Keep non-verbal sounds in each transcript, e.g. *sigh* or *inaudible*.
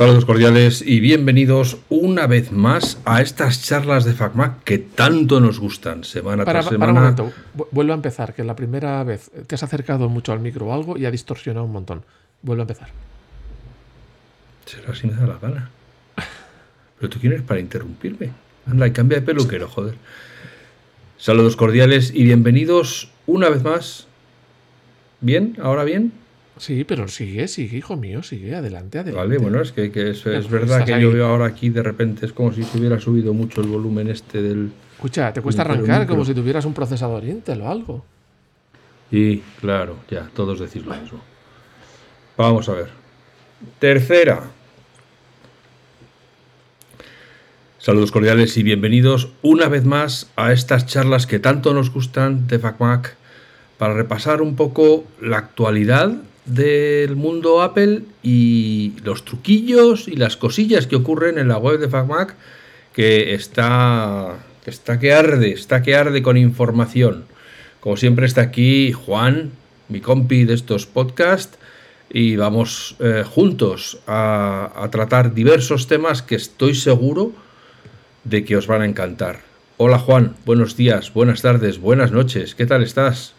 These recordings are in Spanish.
Saludos cordiales y bienvenidos una vez más a estas charlas de FacMac que tanto nos gustan semana Para, tras para semana. un momento, vu- vuelvo a empezar, que la primera vez te has acercado mucho al micro o algo y ha distorsionado un montón. Vuelvo a empezar. Será si me da la gana. Pero tú quién eres para interrumpirme. Anda, y cambia de peluquero, joder. Saludos cordiales y bienvenidos una vez más. ¿Bien? ¿Ahora bien? Sí, pero sigue, sigue, hijo mío, sigue, adelante, adelante. Vale, bueno, es que, que es, es pues verdad que ahí. yo veo ahora aquí de repente es como si se hubiera subido mucho el volumen este del... Escucha, te cuesta arrancar como si tuvieras un procesador Intel o algo. Y claro, ya, todos decís lo mismo. Vamos a ver. Tercera. Saludos cordiales y bienvenidos una vez más a estas charlas que tanto nos gustan de FacMac para repasar un poco la actualidad del mundo Apple y los truquillos y las cosillas que ocurren en la web de FacMac que está que arde, está que arde con información. Como siempre está aquí Juan, mi compi de estos podcasts, y vamos eh, juntos a tratar diversos temas que estoy seguro de que os van a encantar. Hola Juan, buenos días, buenas tardes, buenas noches, ¿qué tal estás?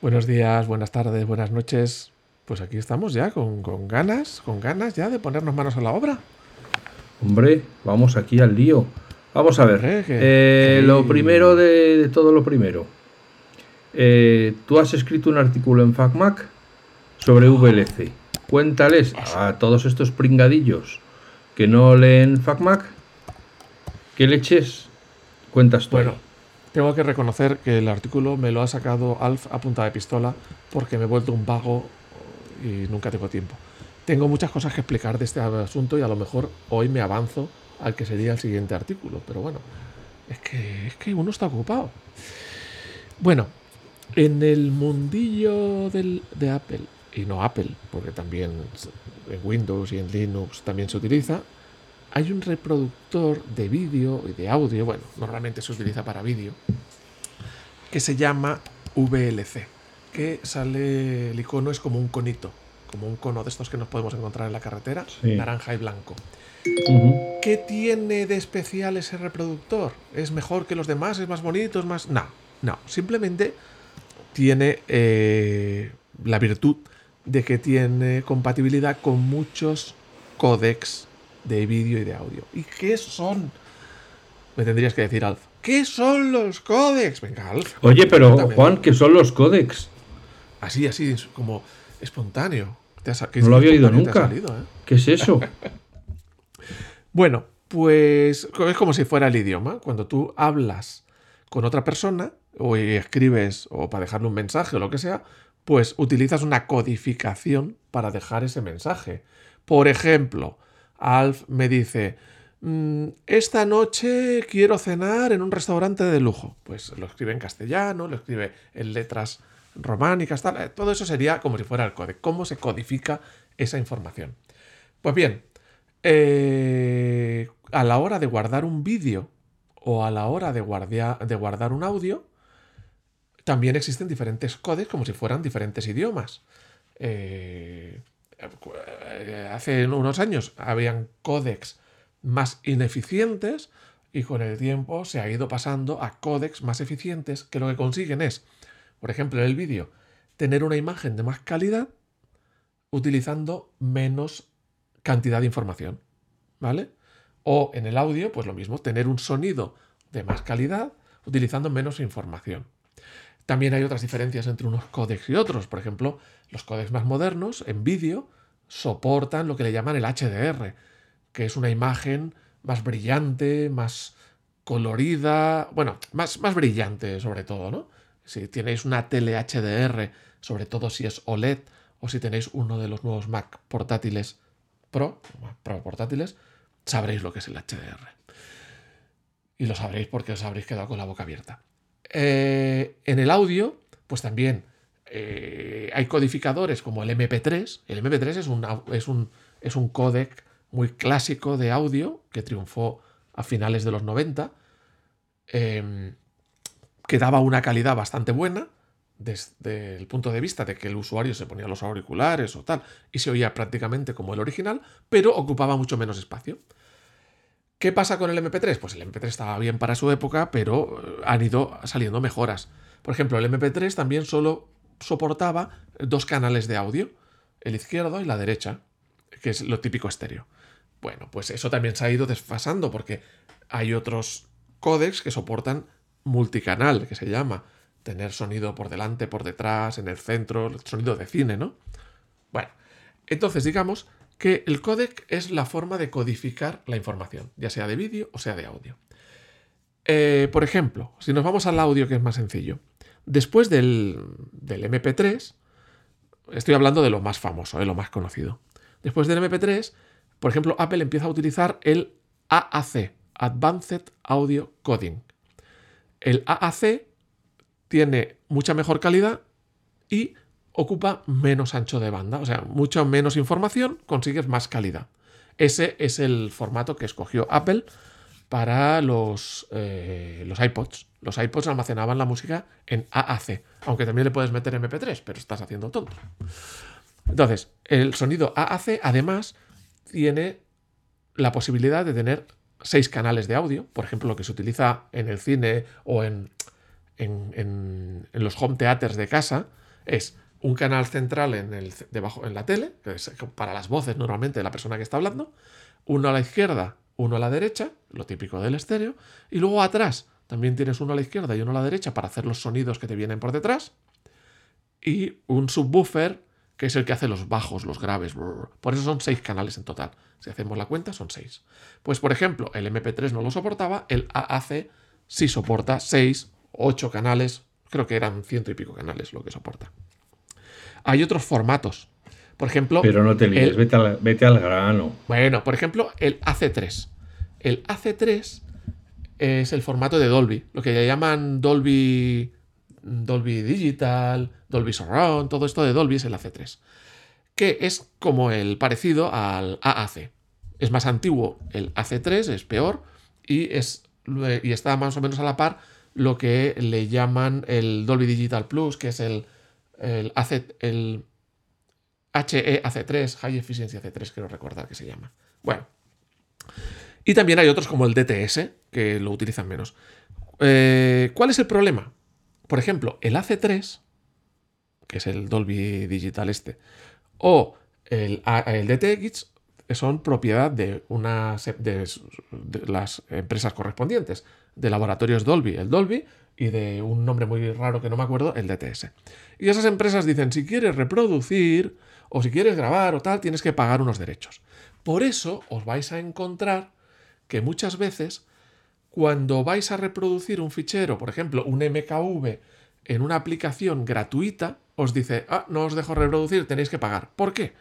Buenos días, buenas tardes, buenas noches. Pues aquí estamos ya con, con ganas, con ganas ya de ponernos manos a la obra. Hombre, vamos aquí al lío. Vamos a ver. Hombre, que- eh, que- Lo primero de, de todo lo primero. Eh, Tú has escrito un artículo en FacMac sobre VLC. Cuéntales a todos estos pringadillos que no leen FacMac qué leches cuentas tú. Bueno, tengo que reconocer que el artículo me lo ha sacado Alf a punta de pistola porque me he vuelto un vago y nunca tengo tiempo. Tengo muchas cosas que explicar de este asunto y a lo mejor hoy me avanzo al que sería el siguiente artículo, pero bueno, es que, es que uno está ocupado. Bueno, en el mundillo del- de Apple, y no Apple, porque también en Windows y en Linux también se utiliza, hay un reproductor de vídeo y de audio, bueno, normalmente se utiliza para vídeo, que se llama VLC, que sale, el icono es como un conito, como un cono de estos que nos podemos encontrar en la carretera, Sí. naranja y blanco. ¿Qué tiene de especial ese reproductor? ¿Es mejor que los demás? ¿Es más bonito? ¿Es más...? No, no. Simplemente tiene eh, la virtud de que tiene compatibilidad con muchos códecs de vídeo y de audio. ¿Y qué son? Me tendrías que decir, Alf. ¿Qué son los códecs? Venga, Alf. Oye, pero. Juan, ¿qué son los códecs? Así, así, como espontáneo. Te que No lo había oído nunca. salido, ¿eh? ¿Qué es eso? *laughs* Bueno, pues es como si fuera el idioma. Cuando tú hablas con otra persona o escribes o para dejarle un mensaje o lo que sea, pues utilizas una codificación para dejar ese mensaje. Por ejemplo, Alf me dice, "Mm, esta noche quiero cenar en un restaurante de lujo. Pues lo escribe en castellano, lo escribe en letras románicas, tal. Eh, Todo eso sería como si fuera el código. ¿Cómo se codifica esa información? Pues bien, eh, a la hora de guardar un vídeo o a la hora de, guardar un audio, también existen diferentes códecs como si fueran diferentes idiomas. Eh, eh, hace unos años habían códecs más ineficientes y con el tiempo se ha ido pasando a códecs más eficientes que lo que consiguen es, por ejemplo, en el vídeo, tener una imagen de más calidad utilizando menos cantidad de información, ¿vale? O en el audio, pues lo mismo, tener un sonido de más calidad utilizando menos información. También hay otras diferencias entre unos códecs y otros. Por ejemplo, los códecs más modernos en vídeo soportan lo que le llaman el HDR, que es una imagen más brillante, más colorida, bueno, más, más brillante sobre todo, ¿no? Si tenéis una tele HDR, sobre todo si es OLED o si tenéis uno de los nuevos Mac portátiles Pro, Pro portátiles, sabréis lo que es el HDR. Y lo sabréis porque os habréis quedado con la boca abierta. Eh, en el audio, pues también eh, hay codificadores como el MP3. El MP3 es un, es, un, es un códec muy clásico de audio que triunfó a finales de los 90, eh, que daba una calidad bastante buena, desde el punto de vista de que el usuario se ponía los auriculares o tal y se oía prácticamente como el original, pero ocupaba mucho menos espacio. ¿Qué pasa con el MP3? Pues el MP3 estaba bien para su época, pero eh, han ido saliendo mejoras. Por ejemplo, el MP3 también solo soportaba dos canales de audio, el izquierdo y la derecha, que es lo típico estéreo. Bueno, pues eso también se ha ido desfasando porque hay otros códecs que soportan multicanal, que se llama tener sonido por delante, por detrás, en el centro, sonido de cine, ¿no? Bueno, entonces digamos que el códec es la forma de codificar la información, ya sea de vídeo o sea de audio. Eh, por ejemplo, si nos vamos al audio, que es más sencillo, después del, del MP3, estoy hablando de lo más famoso, de eh, lo más conocido. Después del MP3, por ejemplo, Apple empieza a utilizar el AAC, Advanced Audio Coding. El AAC tiene mucha mejor calidad y ocupa menos ancho de banda, o sea, mucha menos información, consigues más calidad. Ese es el formato que escogió Apple para los, eh, los iPods. Los iPods almacenaban la música en AAC, aunque también le puedes meter MP3, pero estás haciendo tonto. Entonces, el sonido AAC además tiene la posibilidad de tener seis canales de audio, por ejemplo, lo que se utiliza en el cine o en en, los home theaters de casa es un canal central en, el, debajo, en la tele, que es para las voces normalmente de la persona que está hablando, uno a la izquierda, uno a la derecha, lo típico del estéreo, y luego atrás también tienes uno a la izquierda y uno a la derecha para hacer los sonidos que te vienen por detrás, y un subwoofer que es el que hace los bajos, los graves. Por eso son seis canales en total. Si hacemos la cuenta, son seis. Pues por ejemplo, el MP3 no lo soportaba, el AAC sí soporta seis ocho canales, creo que eran ciento y pico canales lo que soporta. Hay otros formatos. Por ejemplo. Pero no te líes, vete, al, vete, al, grano. Bueno, por ejemplo, el AC3. El AC3 es el formato de Dolby, lo que le llaman Dolby, Dolby Digital, Dolby Surround, todo esto de Dolby es el AC3, que es como el parecido al AAC. Es más antiguo el AC3, es peor y, es, y está más o menos a la par lo que le llaman el Dolby Digital Plus, que es el, el, el HEAC3, High Efficiency AC3, quiero recordar que se llama. Bueno. Y también hay otros como el DTS, que lo utilizan menos. Eh, ¿Cuál es el problema? Por ejemplo, el AC3, que es el Dolby Digital este, o el, el DTX son propiedad de, de, las empresas correspondientes, de laboratorios Dolby, el Dolby, y de un nombre muy raro que no me acuerdo, el DTS. Y esas empresas dicen, si quieres reproducir o si quieres grabar o tal, tienes que pagar unos derechos. Por eso os vais a encontrar que muchas veces cuando vais a reproducir un fichero, por ejemplo, un MKV, en una aplicación gratuita, os dice, ah, no os dejo reproducir, tenéis que pagar. ¿Por qué?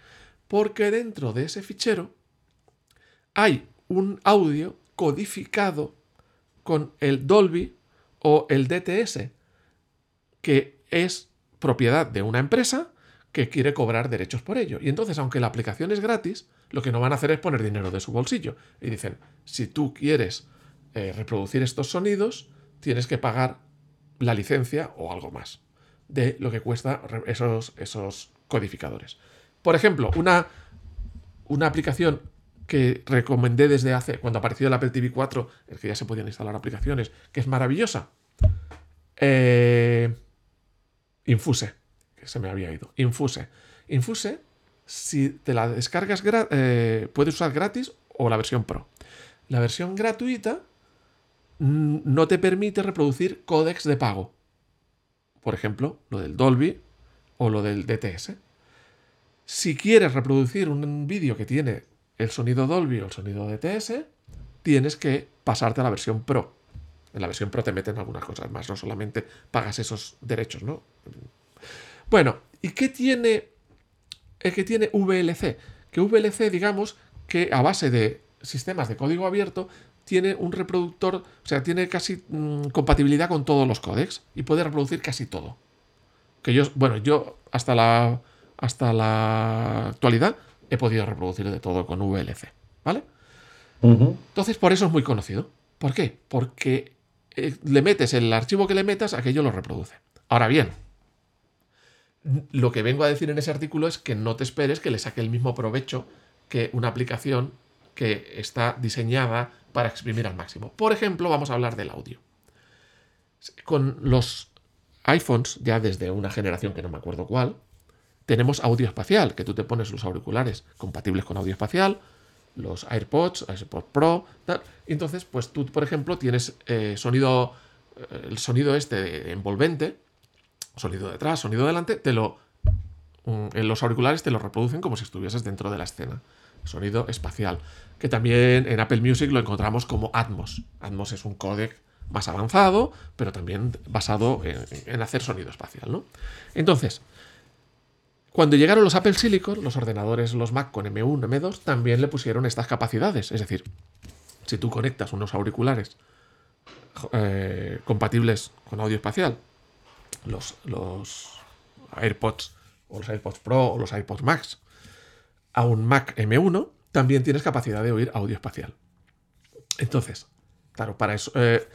Porque dentro de ese fichero hay un audio codificado con el Dolby o el DTS, que es propiedad de una empresa que quiere cobrar derechos por ello. Y entonces, aunque la aplicación es gratis, lo que no van a hacer es poner dinero de su bolsillo. Y dicen, si tú quieres eh, reproducir estos sonidos, tienes que pagar la licencia o algo más de lo que cuesta esos, esos codificadores. Por ejemplo, una, una aplicación que recomendé desde hace, cuando apareció el Apple TV 4, el que ya se podían instalar aplicaciones, que es maravillosa. Eh, Infuse, que se me había ido. Infuse. Infuse, si te la descargas, eh, puedes usar gratis o la versión Pro. La versión gratuita no te permite reproducir códex de pago. Por ejemplo, lo del Dolby o lo del DTS. Si quieres reproducir un vídeo que tiene el sonido Dolby o el sonido DTS, tienes que pasarte a la versión Pro. En la versión Pro te meten algunas cosas más, no solamente pagas esos derechos, ¿no? Bueno, ¿y qué tiene el que tiene VLC? Que VLC, digamos, que a base de sistemas de código abierto tiene un reproductor, o sea, tiene casi mm, compatibilidad con todos los códecs y puede reproducir casi todo. Que yo, bueno, yo hasta la hasta la actualidad he podido reproducir de todo con VLC, ¿vale? Entonces, por eso es muy conocido. ¿Por qué? Porque eh, le metes el archivo que le metas, aquello lo reproduce. Ahora bien, lo que vengo a decir en ese artículo es que no te esperes que le saque el mismo provecho que una aplicación que está diseñada para exprimir al máximo. Por ejemplo, vamos a hablar del audio. Con los iPhones, ya desde una generación que no me acuerdo cuál, tenemos audio espacial, que tú te pones los auriculares compatibles con audio espacial, los AirPods, AirPods Pro, tal. Entonces, pues tú, por ejemplo, tienes eh, sonido, eh, el sonido este envolvente, sonido detrás, sonido delante, te lo, mm, en los auriculares te lo reproducen como si estuvieses dentro de la escena. Sonido espacial. Que también en Apple Music lo encontramos como Atmos. Atmos es un códec más avanzado, pero también basado en, hacer sonido espacial, ¿no? Entonces, cuando llegaron los Apple Silicon, los ordenadores, los Mac con M1, M2, también le pusieron estas capacidades. Es decir, si tú conectas unos auriculares eh, compatibles con audio espacial, los, los AirPods o los AirPods Pro o los AirPods Max, a un Mac M1, también tienes capacidad de oír audio espacial. Entonces, claro, para eso, eh,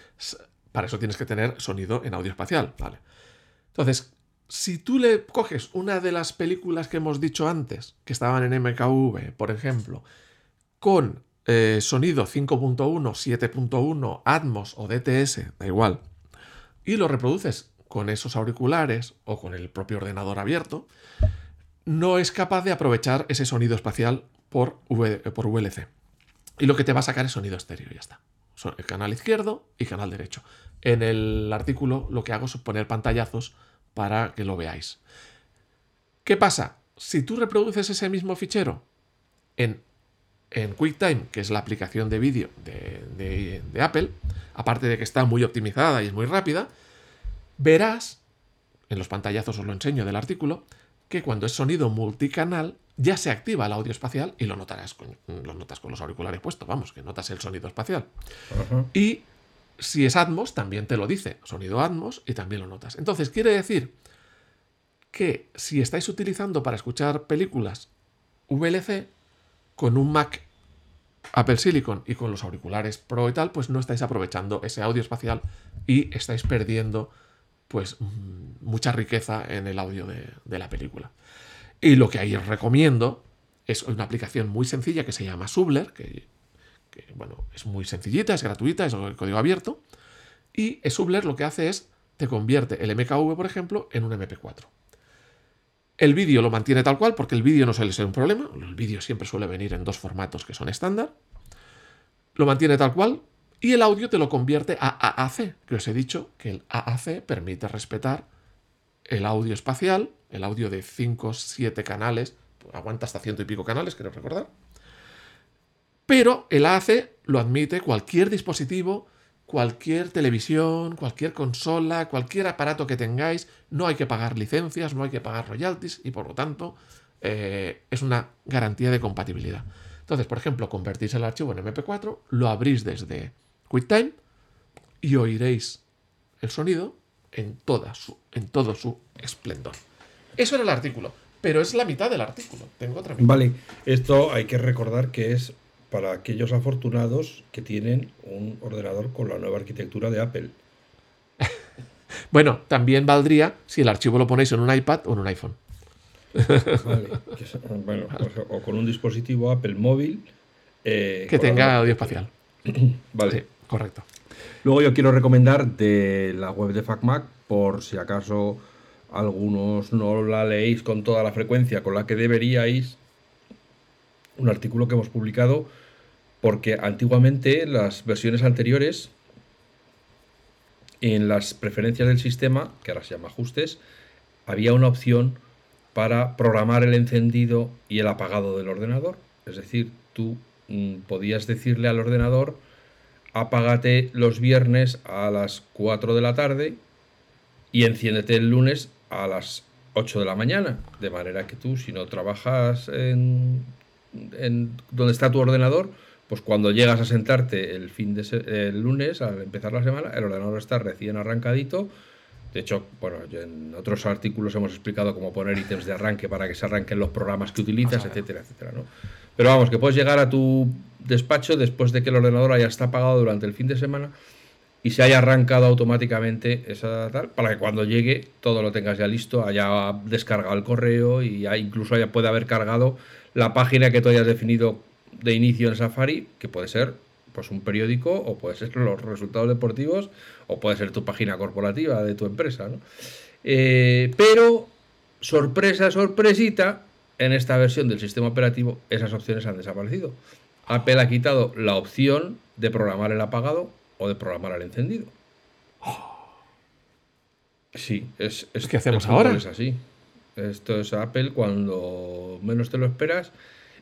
para eso tienes que tener sonido en audio espacial. ¿vale? Entonces, si tú le coges una de las películas que hemos dicho antes, que estaban en MKV, por ejemplo, con eh, sonido 5.1, 7.1, Atmos o DTS, da igual, y lo reproduces con esos auriculares o con el propio ordenador abierto, no es capaz de aprovechar ese sonido espacial por, por VLC. Y lo que te va a sacar es sonido estéreo, ya está. El canal izquierdo y canal derecho. En el artículo lo que hago es poner pantallazos para que lo veáis. ¿Qué pasa? Si tú reproduces ese mismo fichero en, en QuickTime, que es la aplicación de vídeo de, Apple, aparte de que está muy optimizada y es muy rápida, verás, en los pantallazos os lo enseño del artículo, que cuando es sonido multicanal ya se activa el audio espacial y lo notarás con, lo notas con los auriculares puestos, vamos, que notas el sonido espacial. Y si es Atmos, también te lo dice, sonido Atmos, y también lo notas. Entonces, quiere decir que si estáis utilizando para escuchar películas VLC con un Mac Apple Silicon y con los auriculares Pro y tal, pues no estáis aprovechando ese audio espacial y estáis perdiendo pues mucha riqueza en el audio de, la película. Y lo que ahí recomiendo es una aplicación muy sencilla que se llama Subler, que que bueno, es muy sencillita, es gratuita, es el código abierto. Y Subler lo que hace es, te convierte el MKV, por ejemplo, en un MP4. El vídeo lo mantiene tal cual, porque el vídeo no suele ser un problema. El vídeo siempre suele venir en dos formatos que son estándar. Lo mantiene tal cual. Y el audio te lo convierte a AAC, que os he dicho que el AAC permite respetar el audio espacial, el audio de 5, 7 canales, aguanta hasta ciento y pico canales, quiero recordar pero el AAC lo admite cualquier dispositivo, cualquier televisión, cualquier consola, cualquier aparato que tengáis. No hay que pagar licencias, no hay que pagar royalties y por lo tanto eh, es una garantía de compatibilidad. Entonces, por ejemplo, convertís el archivo en MP4, lo abrís desde QuickTime y oiréis el sonido en, toda su, en todo su esplendor. Eso era el artículo, pero es la mitad del artículo. Tengo otra mitad. Vale, esto hay que recordar que es para aquellos afortunados que tienen un ordenador con la nueva arquitectura de Apple. *laughs* bueno, también valdría si el archivo lo ponéis en un iPad o en un iPhone. *laughs* vale, bueno, o con un dispositivo Apple móvil. Eh, que tenga audio espacial. *clears throat* vale. Correcto. Luego yo quiero recomendar de la web de FacMac, por si acaso algunos no la leéis con toda la frecuencia con la que deberíais, un artículo que hemos publicado porque antiguamente las versiones anteriores en las preferencias del sistema, que ahora se llama ajustes, había una opción para programar el encendido y el apagado del ordenador. Es decir, tú mm, podías decirle al ordenador, apágate los viernes a las 4 de la tarde y enciéndete el lunes a las 8 de la mañana. De manera que tú, si no trabajas en en donde está tu ordenador, pues cuando llegas a sentarte el fin de el lunes, al empezar la semana, el ordenador está recién arrancadito. De hecho, bueno, en otros artículos hemos explicado cómo poner ítems de arranque para que se arranquen los programas que utilizas, etcétera, etcétera, ¿no? Pero vamos, que puedes llegar a tu despacho después de que el ordenador haya estado apagado durante el fin de semana y se haya arrancado automáticamente esa tal, para que cuando llegue todo lo tengas ya listo, haya descargado el correo y ya incluso haya, puede haber cargado la página que tú hayas definido de inicio en Safari, que puede ser pues un periódico o puede ser los resultados deportivos o puede ser tu página corporativa de tu empresa. ¿no? Eh, pero, sorpresa, sorpresita, en esta versión del sistema operativo esas opciones han desaparecido. Apple ha quitado la opción de programar el apagado o de programar el encendido. *gasps* Sí, es, es ¿Qué hacemos ahora? Es así. Esto es Apple cuando menos te lo esperas.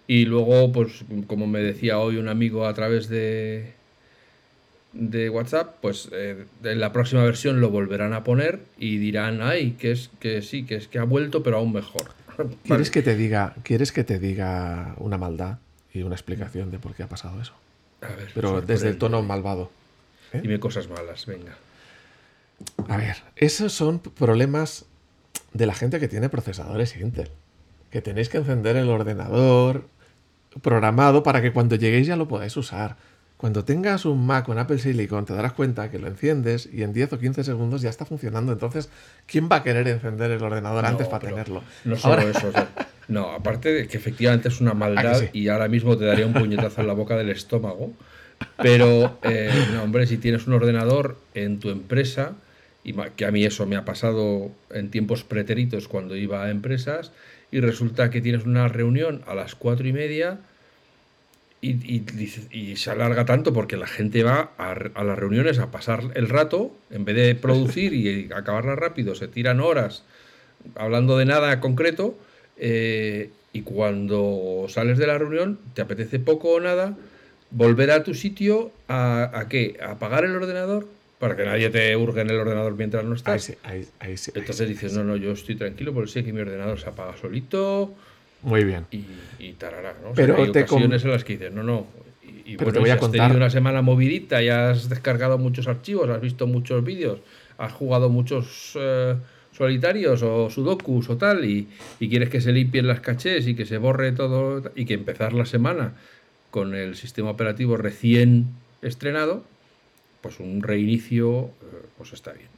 Y luego, pues, como me decía hoy un amigo a través de, de WhatsApp, pues eh, en la próxima versión lo volverán a poner y dirán, ay, que es que sí, que es que ha vuelto, pero aún mejor. *laughs* ¿Quieres que te diga, quieres que te diga una maldad y una explicación de por qué ha pasado eso? A ver, Pero desde el tono malvado. ¿eh? Dime cosas malas, venga. A ver, esos son problemas de la gente que tiene procesadores Intel. Que tenéis que encender el ordenador programado para que cuando lleguéis ya lo podáis usar. Cuando tengas un Mac con Apple Silicon te darás cuenta que lo enciendes y en 10 o 15 segundos ya está funcionando. Entonces, ¿quién va a querer encender el ordenador No, antes para tenerlo? No solo Ahora- eso. o sea, no, aparte de que efectivamente es una maldad ¿A que sí? y ahora mismo te daría un puñetazo en la boca del estómago. Pero, eh, no, hombre, si tienes un ordenador en tu empresa, y que a mí eso me ha pasado en tiempos pretéritos cuando iba a empresas, y resulta que tienes una reunión a las cuatro y media y, y se alarga tanto porque la gente va a, a las reuniones a pasar el rato, en vez de producir y acabarla rápido, se tiran horas hablando de nada concreto, eh, y cuando sales de la reunión te apetece poco o nada, volver a tu sitio a, a qué? A apagar el ordenador para que nadie te hurgue en el ordenador mientras no estás. sí, ahí- ahí sí, ahí Entonces dices, no, no, yo estoy tranquilo porque sé que mi ordenador se apaga solito Muy bien. y, y tarará, ¿no? O sea, Pero hay te ocasiones en las que dices, no, no. Y, y Pero bueno, te voy si a has contar- tenido una semana movidita y has descargado muchos archivos, has visto muchos vídeos, has jugado muchos eh, solitarios o sudokus o tal, y, quieres que se limpien las cachés y que se borre todo y que empezar la semana con el sistema operativo recién estrenado, pues un reinicio, eh, pues está bien.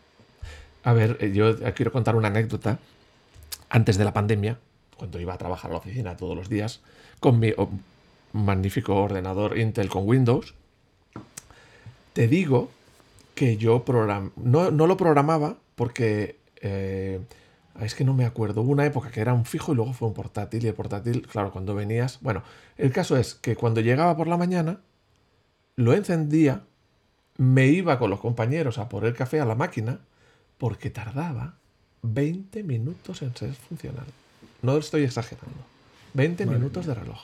A ver, eh, yo quiero contar una anécdota. Antes de la pandemia, cuando iba a trabajar a la oficina todos los días, con mi oh, magnífico ordenador Intel con Windows, te digo que yo no, no lo programaba porque eh, es que no me acuerdo. Hubo una época que era un fijo y luego fue un portátil. Y el portátil, claro, cuando venías. Bueno, el caso es que cuando llegaba por la mañana, lo encendía, me iba con los compañeros a por el café a la máquina, porque tardaba 20 minutos en ser funcional. No estoy exagerando. 20 Madre minutos de reloj.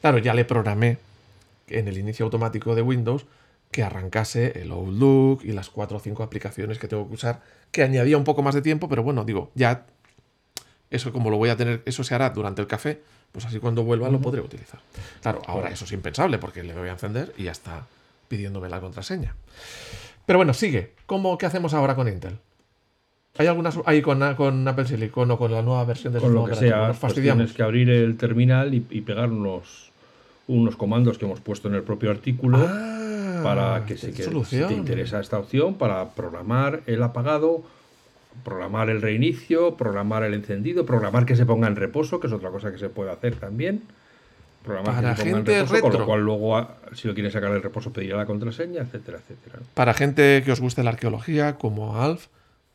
Claro, ya le programé en el inicio automático de Windows que arrancase el Outlook y las cuatro o cinco aplicaciones que tengo que usar, que añadía un poco más de tiempo, pero bueno, digo, ya eso como lo voy a tener, eso se hará durante el café, pues así cuando vuelva lo podré utilizar. Claro, ahora eso es impensable porque le voy a encender y ya está pidiéndome la contraseña. Pero bueno, sigue. ¿Cómo, ¿Qué hacemos ahora con Intel? ¿Hay algunas ahí con, con Apple Silicon o con la nueva versión de Con lo que sea, Nos pues fastidiamos. tienes que abrir el terminal y, y pegar unos, unos comandos que hemos puesto en el propio artículo Ah, para que se quede. Si te interesa esta opción, para programar el apagado, programar el reinicio, programar el encendido, programar que se ponga en reposo, que es otra cosa que se puede hacer también. Programar Para que se ponga gente en reposo, con retro. lo cual luego, a- si lo quieres sacar del reposo, pedirá la contraseña, etcétera, etcétera. Para gente que os guste la arqueología, como Alf,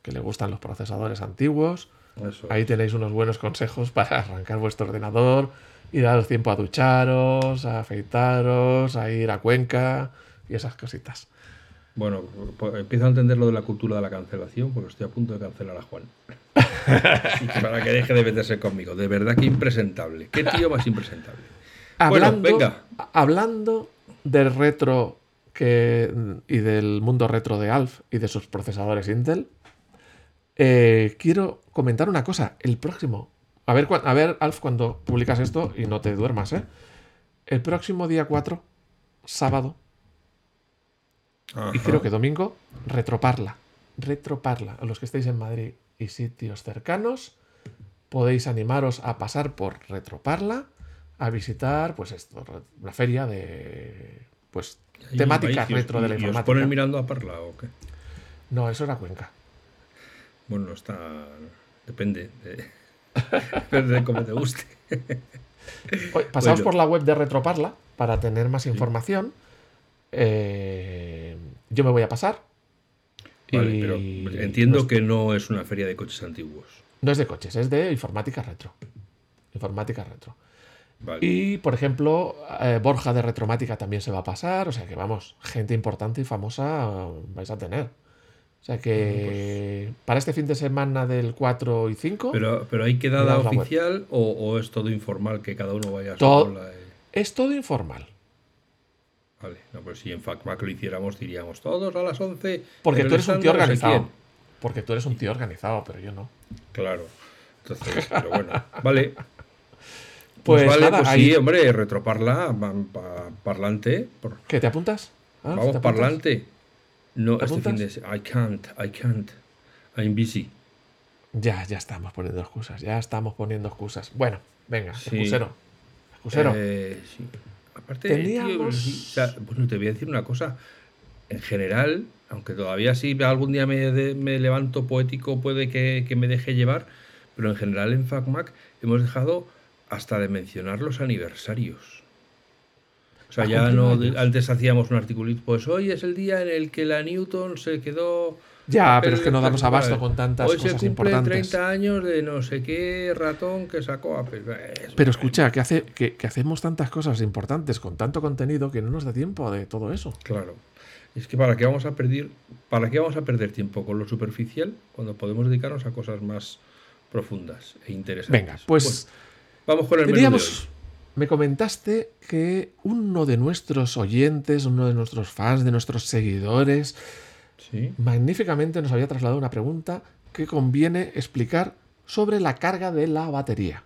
que le gustan los procesadores antiguos, Eso. ahí tenéis unos buenos consejos para arrancar vuestro ordenador y daros tiempo a ducharos, a afeitaros, a ir a Cuenca y esas cositas. Bueno, pues empiezo a entender lo de la cultura de la cancelación, porque estoy a punto de cancelar a Juan. *laughs* Así que para que deje de meterse conmigo. De verdad que impresentable. ¿Qué tío más impresentable? Bueno, Hablando, venga. hablando del retro que, y del mundo retro de Alf y de sus procesadores Intel, eh, quiero comentar una cosa. El próximo. A ver, a ver, Alf, cuando publicas esto y no te duermas, ¿eh? El próximo día 4, sábado, y creo que domingo, retroparla. Retroparla. A los que estéis en Madrid y sitios cercanos, podéis animaros a pasar por retroparla, a visitar, pues esto, la feria de. Pues temática vais y os- retro de la y os informática. ponen mirando a Parla o qué? No, eso era Cuenca. Bueno, está. Depende. De, *laughs* depende de cómo te guste. Oye, Pasaos Bueno. por la web de Retroparla para tener más información. Eh, yo me voy a pasar. Vale, Y- pero entiendo que no es una feria de coches antiguos. No es de coches, es de informática retro. Informática retro. Vale. Y, por ejemplo, eh, Borja de Retromática también se va a pasar. O sea que, vamos, gente importante y famosa vais a tener. O sea que para este fin de semana del 4 y 5 Pero, pero hay quedada oficial o, o es todo informal que cada uno vaya a su Todo- bola, eh? es todo informal. Vale, no, pues si en FacMac lo hiciéramos, diríamos todos a las 11. Porque tú eres un tío organizado. Porque tú eres un tío organizado, pero yo no. Claro. Entonces, pero bueno, vale. *laughs* Pues, Pues, vale, nada, pues ahí- sí, hombre, retroparla, pa- pa- parlante. por- ¿Qué te apuntas? Ah, vamos, ¿te apuntas? parlante. No, ¿Te este fin de I can't, I can't. I'm busy. Ya, ya estamos poniendo excusas, ya estamos poniendo excusas. Bueno, venga, Sí. excusero. Excusero. Eh, sí. Aparte, Teníamos- o sea, bueno, te voy a decir una cosa. En general, aunque todavía sí algún día me, de- me levanto poético, puede que, que me deje llevar, pero en general en FacMac hemos dejado hasta de mencionar los aniversarios. O sea, ¿Ha ya no. Antes hacíamos un articulito, pues hoy es el día en el que la Newton se quedó. Ya, pero es que no damos abasto con tantas Hoy se cosas cumple importantes. 30 años de no sé qué ratón que sacó Apple. Pero escucha, que, hace, que, que hacemos tantas cosas importantes con tanto contenido que no nos da tiempo de todo eso. Claro. Es que para qué vamos a perder, para qué vamos a perder tiempo con lo superficial cuando podemos dedicarnos a cosas más profundas e interesantes. Venga, pues vamos con el menú de teníamos, hoy. me comentaste que uno de nuestros oyentes, uno de nuestros fans, de nuestros seguidores, Sí. magníficamente nos había trasladado una pregunta que conviene explicar sobre la carga de la batería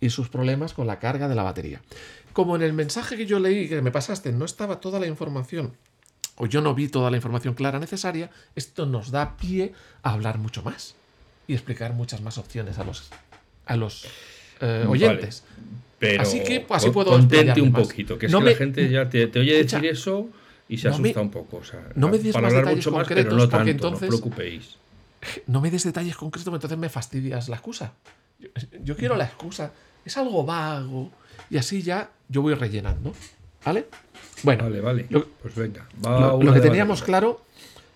y sus problemas con la carga de la batería. Como en el mensaje que yo leí, que me pasaste, no estaba toda la información, o yo no vi toda la información clara necesaria, esto nos da pie a hablar mucho más y explicar muchas más opciones a los, a los eh, Vale. oyentes. Pero Así que, pues, así puedo contente un más. poquito, que es No que me- la gente ya te, te oye Escucha, decir eso y se no me- asusta un poco. O sea, no me des para más hablar detalles mucho más, pero concretos, no porque tanto, entonces- no os preocupéis. *laughs* no me des detalles concretos, entonces me fastidias la excusa. Yo, yo quiero la excusa. Es algo vago. Y así ya yo voy rellenando. ¿Vale? Bueno, Vale, vale. lo- pues venga. va lo, lo que teníamos claro.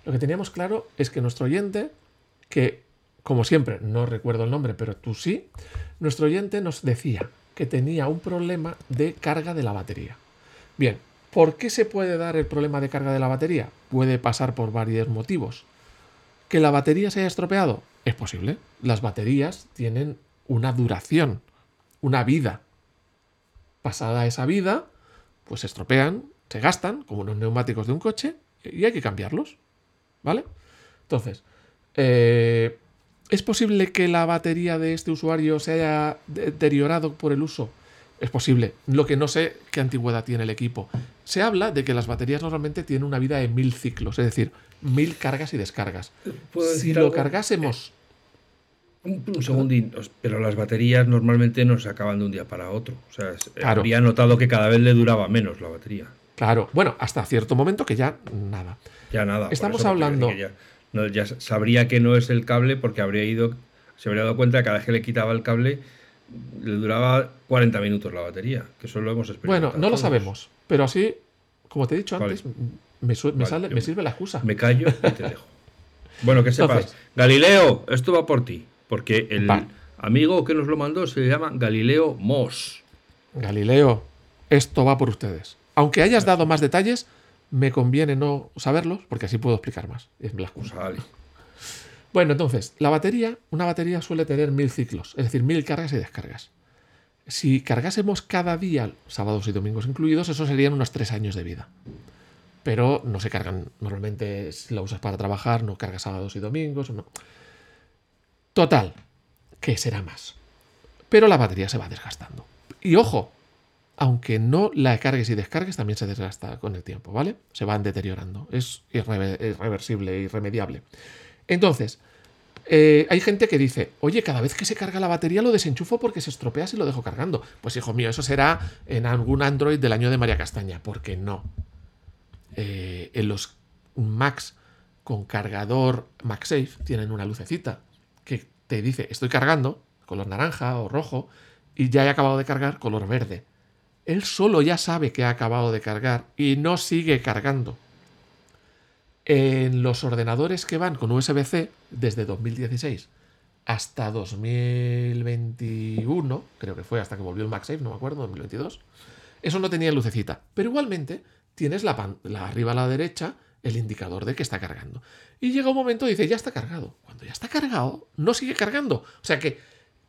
Lo que teníamos claro es que nuestro oyente, que como siempre, no recuerdo el nombre, pero tú sí, nuestro oyente nos decía que tenía un problema de carga de la batería. Bien, ¿por qué se puede dar el problema de carga de la batería? Puede pasar por varios motivos. ¿Que la batería se haya estropeado? Es posible. Las baterías tienen una duración, una vida. Pasada esa vida, pues se estropean, se gastan, como los neumáticos de un coche, y hay que cambiarlos. ¿Vale? Entonces, eh, ¿es posible que la batería de este usuario se haya deteriorado por el uso? Es posible. Lo que no sé qué antigüedad tiene el equipo. Se habla de que las baterías normalmente tienen una vida de mil ciclos, es decir, mil cargas y descargas. ¿Puedo Si lo algo? cargásemos, Un, un segundín, pero las baterías normalmente no se acaban de un día para otro. O sea, es- Claro. habría notado que cada vez le duraba menos la batería. claro, bueno, hasta cierto momento que ya nada. Ya nada. Estamos hablando- Ya, no, ya sabría que no es el cable porque habría ido, se habría dado cuenta que cada vez que le quitaba el cable le duraba 40 minutos la batería, que eso lo hemos experimentado. Bueno, no lo sabemos, pero así, como te he dicho Vale. antes, me, me Vale, sale- me sirve la excusa. Me callo y te *laughs* dejo. Bueno, que sepas. Entonces- Galileo, esto va por ti. Porque el amigo que nos lo mandó se llama Galileo Moss. Galileo, esto va por ustedes. Aunque hayas dado más detalles, me conviene no saberlos, porque así puedo explicar más. Es la excusa. Vale. Bueno, entonces, la batería, una batería suele tener mil ciclos, es decir, mil cargas y descargas. Si cargásemos cada día, sábados y domingos incluidos, eso serían unos tres años de vida. Pero no se cargan, normalmente la usas para trabajar, no cargas sábados y domingos. No. Total, que será más. Pero la batería se va desgastando. Y ojo, aunque no la cargues y descargues, también se desgasta con el tiempo, ¿vale? Se van deteriorando. Es irrever- irreversible, irremediable. Entonces, eh, hay gente que dice, oye, cada vez que se carga la batería lo desenchufo porque se estropea si lo dejo cargando. Pues hijo mío, eso será en algún Android del año de María Castaña, porque no. eh, en los Macs con cargador MagSafe tienen una lucecita que te dice estoy cargando, color naranja o rojo, y ya he acabado de cargar, color verde. Él solo ya sabe que ha acabado de cargar y no sigue cargando. En los ordenadores que van con USB-C desde 2016 hasta 2021, creo que fue hasta que volvió el MagSafe, no me acuerdo, 2022, eso no tenía lucecita. Pero igualmente tienes la, la arriba a la derecha el indicador de que está cargando. Y llega un momento y dice, ya está cargado. Cuando ya está cargado, no sigue cargando. O sea que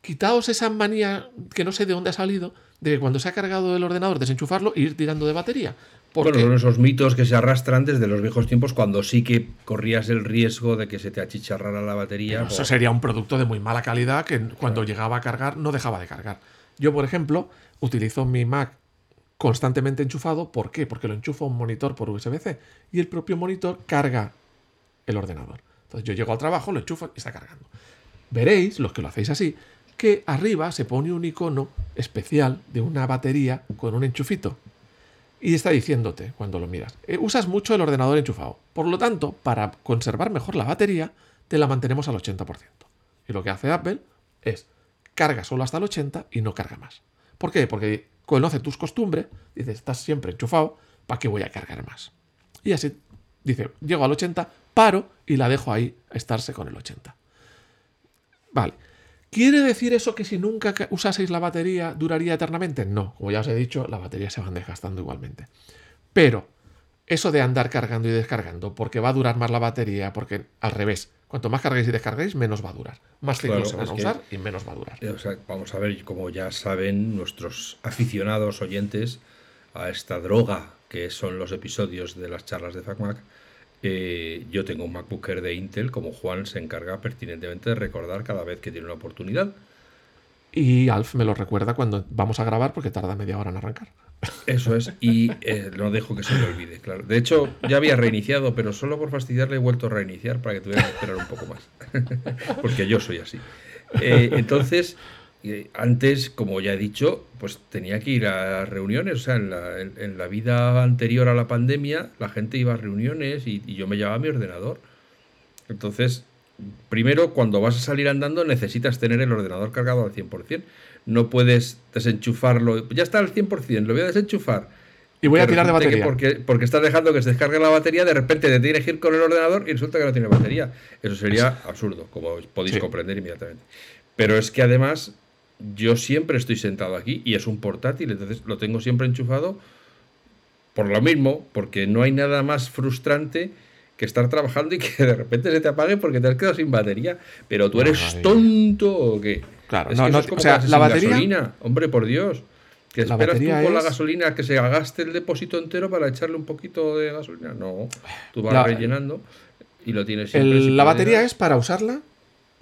quitaos esa manía que no sé de dónde ha salido, de que cuando se ha cargado el ordenador desenchufarlo e ir tirando de batería. Porque... Bueno, son esos mitos que se arrastran desde los viejos tiempos cuando sí que corrías el riesgo de que se te achicharrara la batería. Eso sería un producto de muy mala calidad que cuando llegaba a cargar no dejaba de cargar. Yo, por ejemplo, utilizo mi Mac constantemente enchufado. ¿Por qué? Porque lo enchufo a un monitor por USB-C y el propio monitor carga el ordenador. Entonces yo llego al trabajo, lo enchufo y está cargando. Veréis, los que lo hacéis así, que arriba se pone un icono especial de una batería con un enchufito. Y está diciéndote cuando lo miras, eh, usas mucho el ordenador enchufado. Por lo tanto, para conservar mejor la batería, te la mantenemos al 80%. Y lo que hace Apple es carga solo hasta el 80 y no carga más. ¿Por qué? Porque conoce tus costumbres, dice, estás siempre enchufado, ¿para qué voy a cargar más? Y así dice, llego al 80, paro y la dejo ahí estarse con el 80. Vale. ¿Quiere decir eso que si nunca usaseis la batería duraría eternamente? No, como ya os he dicho, las baterías se van desgastando igualmente. Pero eso de andar cargando y descargando, porque va a durar más la batería, porque al revés, cuanto más carguéis y descarguéis, menos va a durar. Más ciclos se van a usar y menos va a durar. vamos a ver, como ya saben nuestros aficionados oyentes a esta droga que son los episodios de las charlas de FacMac, eh, yo tengo un MacBook Air de Intel, como Juan se encarga pertinentemente de recordar cada vez que tiene una oportunidad. Y Alf me lo recuerda cuando vamos a grabar porque tarda media hora en arrancar. Eso es, y *laughs* eh, no dejo que se me olvide, claro. De hecho, ya había reiniciado, pero solo por fastidiarle he vuelto a reiniciar para que tuviera que esperar un poco más. *laughs* porque yo soy así. Eh, entonces, antes, como ya he dicho, pues tenía que ir a reuniones. O sea, en la, vida anterior a la pandemia, la gente iba a reuniones y, yo me llevaba mi ordenador. Entonces, primero, cuando vas a salir andando, necesitas tener el ordenador cargado al 100%. No puedes desenchufarlo. Ya está al 100%, lo voy a desenchufar. Y voy a tirar de batería. Porque, porque estás dejando que se descargue la batería, de repente te tienes que ir con el ordenador y resulta que no tiene batería. Eso sería absurdo, como podéis comprender inmediatamente. Pero es que además yo siempre estoy sentado aquí y es un portátil, entonces lo tengo siempre enchufado por lo mismo, porque no hay nada más frustrante que estar trabajando y *laughs* que de repente se te apague porque te has quedado sin batería. Pero tú eres tonto o qué? Claro, no, no, o sea, la batería. Gasolina. Hombre, por Dios. Que esperas tú con la gasolina que se gaste el depósito entero para echarle un poquito de gasolina. No, tú vas rellenando y lo tienes siempre. la batería es para usarla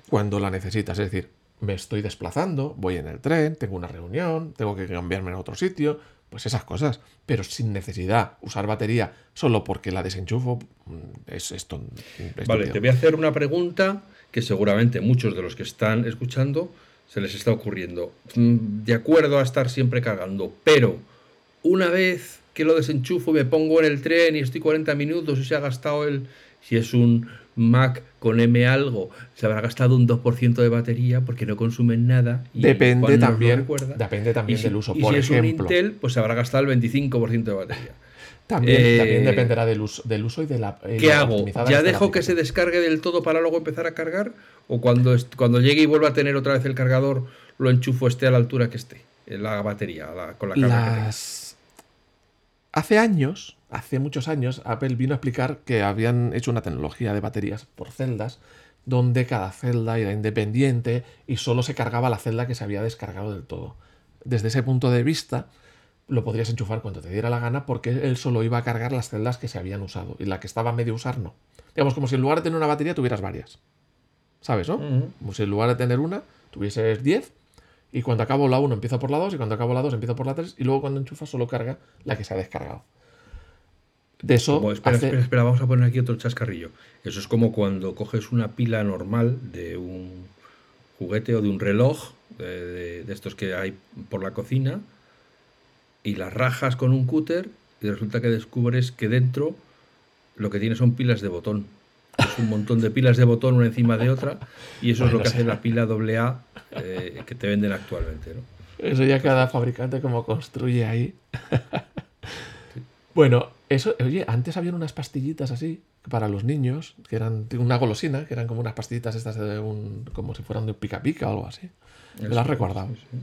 cuando la necesitas. Es decir, me estoy desplazando, voy en el tren, tengo una reunión, tengo que cambiarme a otro sitio, pues esas cosas. Pero sin necesidad, usar batería solo porque la desenchufo mm, es esto. Vale, te voy a hacer una pregunta que seguramente muchos de los que están escuchando se les está ocurriendo. Mm, de acuerdo a estar siempre cargando, pero una vez que lo desenchufo y me pongo en el tren y estoy 40 minutos y se ha gastado el... Si es un Mac con M algo se habrá gastado un 2% de batería porque no consumen nada. depende también, depende también del uso. Y si es un Intel, pues se habrá gastado el 25% de batería. También, eh, dependerá del uso, del uso y de la. Eh, ¿Qué hago? ¿Ya dejo que se descargue del todo para luego empezar a cargar? ¿O cuando, cuando llegue y vuelva a tener otra vez el cargador, lo enchufo esté a la altura que esté? La batería, con la carga Hace años, hace muchos años, Apple vino a explicar que habían hecho una tecnología de baterías por celdas, donde cada celda era independiente y solo se cargaba la celda que se había descargado del todo. Desde ese punto de vista, lo podrías enchufar cuando te diera la gana porque él solo iba a cargar las celdas que se habían usado y la que estaba a medio usar no. Digamos, como si en lugar de tener una batería tuvieras varias. ¿Sabes, no? Como si en lugar de tener una, tuvieses 10 y cuando acabo la 1 empiezo por la 2 y cuando acabo la 2 empiezo por la 3 y luego cuando enchufa solo carga la que se ha descargado. De eso. espera, espera, espera, vamos a poner aquí otro chascarrillo. Eso es como cuando coges una pila normal de un juguete o de un reloj, de, estos que hay por la cocina, y las rajas con un cúter y resulta que descubres que dentro lo que tiene son pilas de botón. Es un montón de pilas de botón una encima de otra y eso es lo que hace la pila AA eh, que te venden actualmente. ¿no? Eso ya cada fabricante como construye ahí. *laughs* Bueno, eso, oye, antes habían unas pastillitas así para los niños, que eran una golosina, que eran como unas pastillitas estas de un, como si fueran de pica pica o algo así. Me las has recordado. Sí, sí.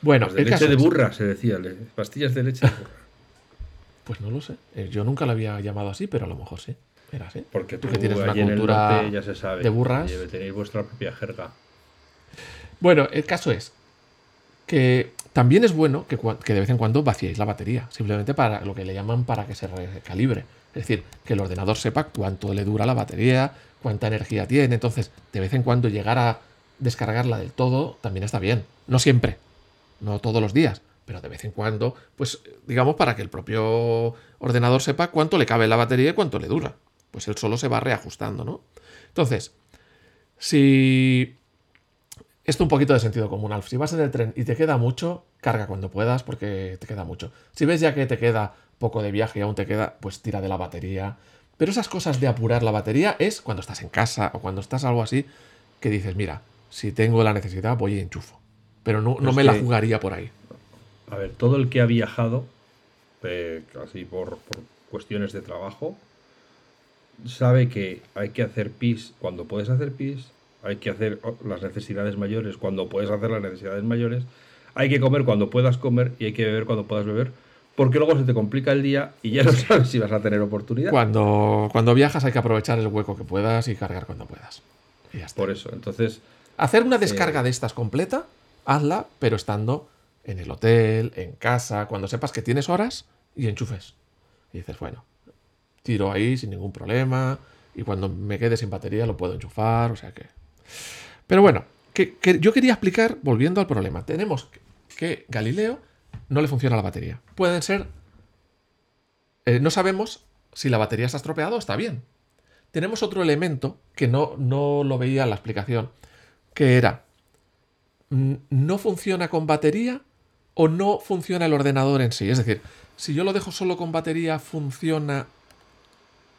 Bueno, Las de el leche caso de es- burra, se decía. le- Pastillas de leche de burra. *laughs* Pues no lo sé. Eh, Yo nunca lo había llamado así, pero a lo mejor sí. Era así. Porque Tú tú, que tienes una cultura norte ya se sabe. de burras. Debe tenéis vuestra propia jerga. Bueno, el caso es que también es bueno que, de vez en cuando vaciéis la batería, simplemente para lo que le llaman para que se recalibre. Es decir, que el ordenador sepa cuánto le dura la batería, cuánta energía tiene. Entonces, de vez en cuando llegar a descargarla del todo también está bien. No siempre, no todos los días, pero de vez en cuando, pues digamos para que el propio ordenador sepa cuánto le cabe la batería y cuánto le dura. Pues él solo se va reajustando, ¿no? Entonces, si esto un poquito de sentido común, Alf. Si vas en el tren y te queda mucho, carga cuando puedas porque te queda mucho. Si ves ya que te queda poco de viaje y aún te queda, pues tira de la batería. Pero esas cosas de apurar la batería es cuando estás en casa o cuando estás algo así que dices, mira, si tengo la necesidad voy y enchufo. Pero no, me la jugaría por ahí. A ver, todo el que ha viajado, eh, así por, por cuestiones de trabajo, sabe que hay que hacer pis cuando puedes hacer pis, hay que hacer las necesidades mayores cuando puedes hacer las necesidades mayores, hay que comer cuando puedas comer y hay que beber cuando puedas beber, porque luego se te complica el día y ya no *laughs* sabes si vas a tener oportunidad. Cuando, cuando viajas hay que aprovechar el hueco que puedas y cargar cuando puedas. Y ya está. Por eso, entonces, Hacer una descarga Eh. de estas completa, hazla, pero estando en el hotel, en casa, cuando sepas que tienes horas y enchufes. Y dices, bueno, tiro ahí sin ningún problema y cuando me quede sin batería lo puedo enchufar, o sea que... Pero bueno, que, yo quería explicar, volviendo al problema, tenemos que, que Galileo no le funciona la batería. Pueden ser... eh, no sabemos si la batería está estropeada o está bien. Tenemos otro elemento que no, no lo veía en la explicación, que era, mm, no funciona con batería o no funciona el ordenador en sí. Es decir, si yo lo dejo solo con batería, funciona,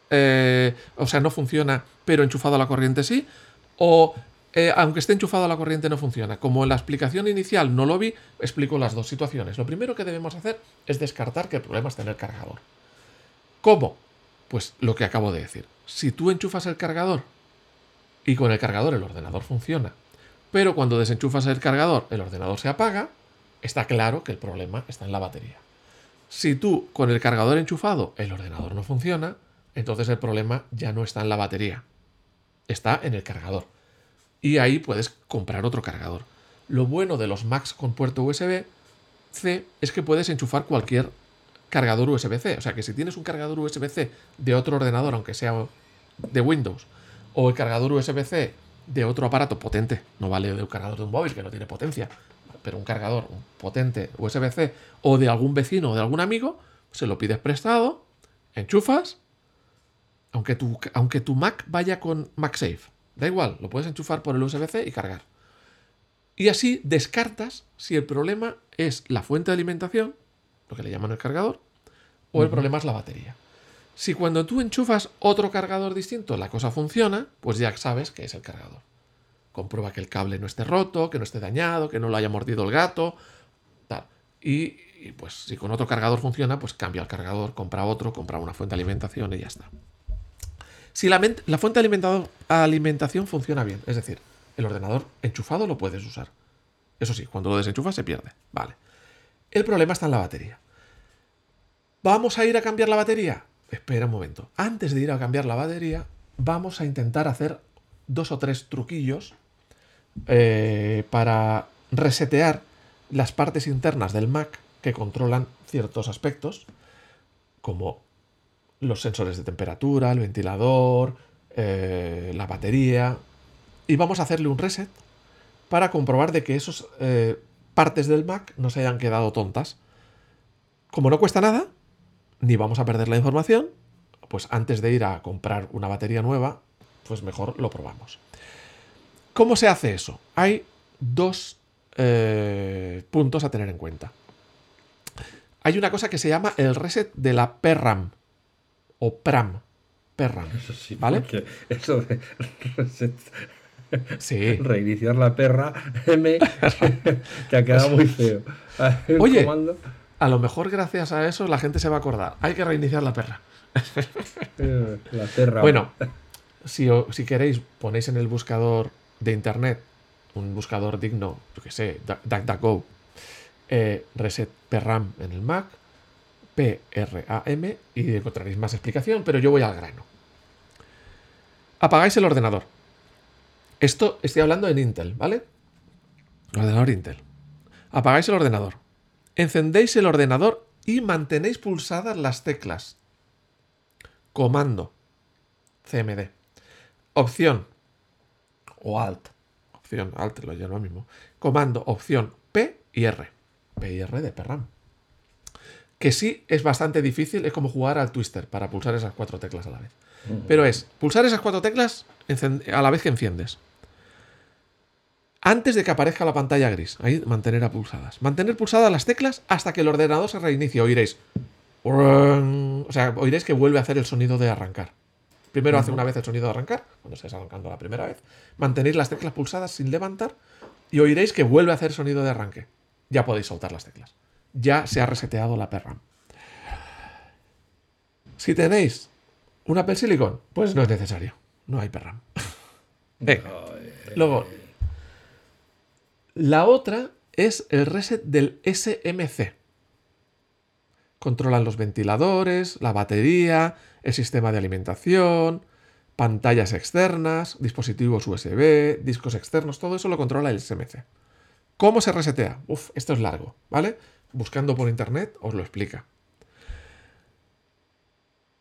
eh, o sea, no funciona, pero enchufado a la corriente sí, o eh, aunque esté enchufado la corriente no funciona. Como en la explicación inicial no lo vi, explico las dos situaciones. Lo primero que debemos hacer es descartar que el problema está en el cargador. ¿Cómo? Pues lo que acabo de decir. Si tú enchufas el cargador y con el cargador el ordenador funciona, pero cuando desenchufas el cargador el ordenador se apaga, está claro que el problema está en la batería. Si tú con el cargador enchufado el ordenador no funciona, entonces el problema ya no está en la batería, está en el cargador. Y ahí puedes comprar otro cargador. Lo bueno de los Macs con puerto USB-C es que puedes enchufar cualquier cargador USB-C. O sea que si tienes un cargador USB-C de otro ordenador, aunque sea de Windows, o el cargador USB-C de otro aparato potente, no vale de un cargador de un móvil que no tiene potencia, pero un cargador potente USB-C o de algún vecino o de algún amigo, se lo pides prestado, enchufas, aunque tu, aunque tu Mac vaya con MagSafe, da igual, lo puedes enchufar por el USB-C y cargar. Y así descartas si el problema es la fuente de alimentación, lo que le llaman el cargador, o el problema es la batería. Si cuando tú enchufas otro cargador distinto la cosa funciona, pues ya sabes que es el cargador. Comprueba que el cable no esté roto, que no esté dañado, que no lo haya mordido el gato, tal. Y, y, pues si con otro cargador funciona, pues cambia el cargador, compra otro, compra una fuente de alimentación y ya está. Si la, fuente de alimentación funciona bien, es decir, el ordenador enchufado lo puedes usar. Eso sí, cuando lo desenchufas se pierde. Vale. El problema está en la batería. ¿Vamos a ir a cambiar la batería? Espera un momento. Antes de ir a cambiar la batería, vamos a intentar hacer dos o tres truquillos eh, para resetear las partes internas del Mac que controlan ciertos aspectos, como los sensores de temperatura, el ventilador, eh, la batería. Y vamos a hacerle un reset para comprobar de que esas partes del Mac no se hayan quedado tontas. Como no cuesta nada, ni vamos a perder la información, pues antes de ir a comprar una batería nueva, pues mejor lo probamos. ¿Cómo se hace eso? Hay dos eh, puntos a tener en cuenta. Hay una cosa que se llama el reset de la PRAM o PRAM. PERRAM. Eso sí, ¿Vale? Eso de reset- Sí. reiniciar la perra M *laughs* te ha quedado muy feo. Oye. comando, A lo mejor gracias a eso la gente se va a acordar. Hay que reiniciar la perra. eh, la perra. Bueno, si, si queréis, ponéis en el buscador de internet, un buscador digno, yo que sé, Du- DuckDuckGo, eh, reset PRAM en el Mac, P-R-A-M, y encontraréis más explicación, pero yo voy al grano. Apagáis el ordenador. Esto estoy hablando en Intel, ¿vale? Ordenador Intel. Apagáis el ordenador. Encendéis el ordenador y mantenéis pulsadas las teclas. Comando. CMD. Opción. O Alt. Opción Alt, lo llamo mismo. Comando, opción P y R. P y R de PRAM. Que sí es bastante difícil, es como jugar al Twister para pulsar esas cuatro teclas a la vez. Pero es pulsar esas cuatro teclas a la vez que enciendes. Antes de que aparezca la pantalla gris. Ahí mantener a pulsadas. Mantener pulsadas las teclas hasta que el ordenador se reinicie. Oiréis. O sea, oiréis que vuelve a hacer el sonido de arrancar. Primero hace una vez el sonido de arrancar, cuando estáis arrancando la primera vez. Mantenéis las teclas pulsadas sin levantar y oiréis que vuelve a hacer sonido de arranque. Ya podéis soltar las teclas. Ya se ha reseteado la PRAM. Si tenéis un Apple Silicon, pues no es necesario. No hay PRAM. *laughs* Venga. Luego, la otra es el reset del SMC. Controlan los ventiladores, la batería, el sistema de alimentación, pantallas externas, dispositivos USB, discos externos, todo eso lo controla el SMC. ¿Cómo se resetea? Uf, esto es largo, ¿vale? Buscando por internet os lo explica.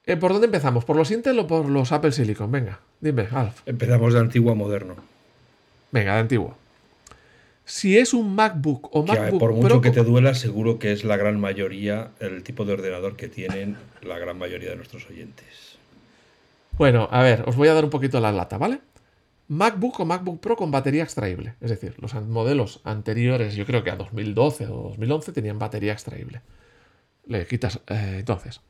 Eh, ¿Por dónde empezamos? ¿Por los Intel o por los Apple Silicon? Venga, dime, Alf. Empezamos de antiguo a moderno. Venga, de antiguo. Si es un MacBook o Que MacBook por mucho Pro, que te duela, seguro que es la gran mayoría el tipo de ordenador que tienen la gran mayoría de nuestros oyentes. Bueno, a ver, os voy a dar un poquito la lata, ¿vale? MacBook o MacBook Pro con batería extraíble. Es decir, los modelos anteriores, yo creo que a 2012 o 2011, tenían batería extraíble. Le quitas, eh, entonces,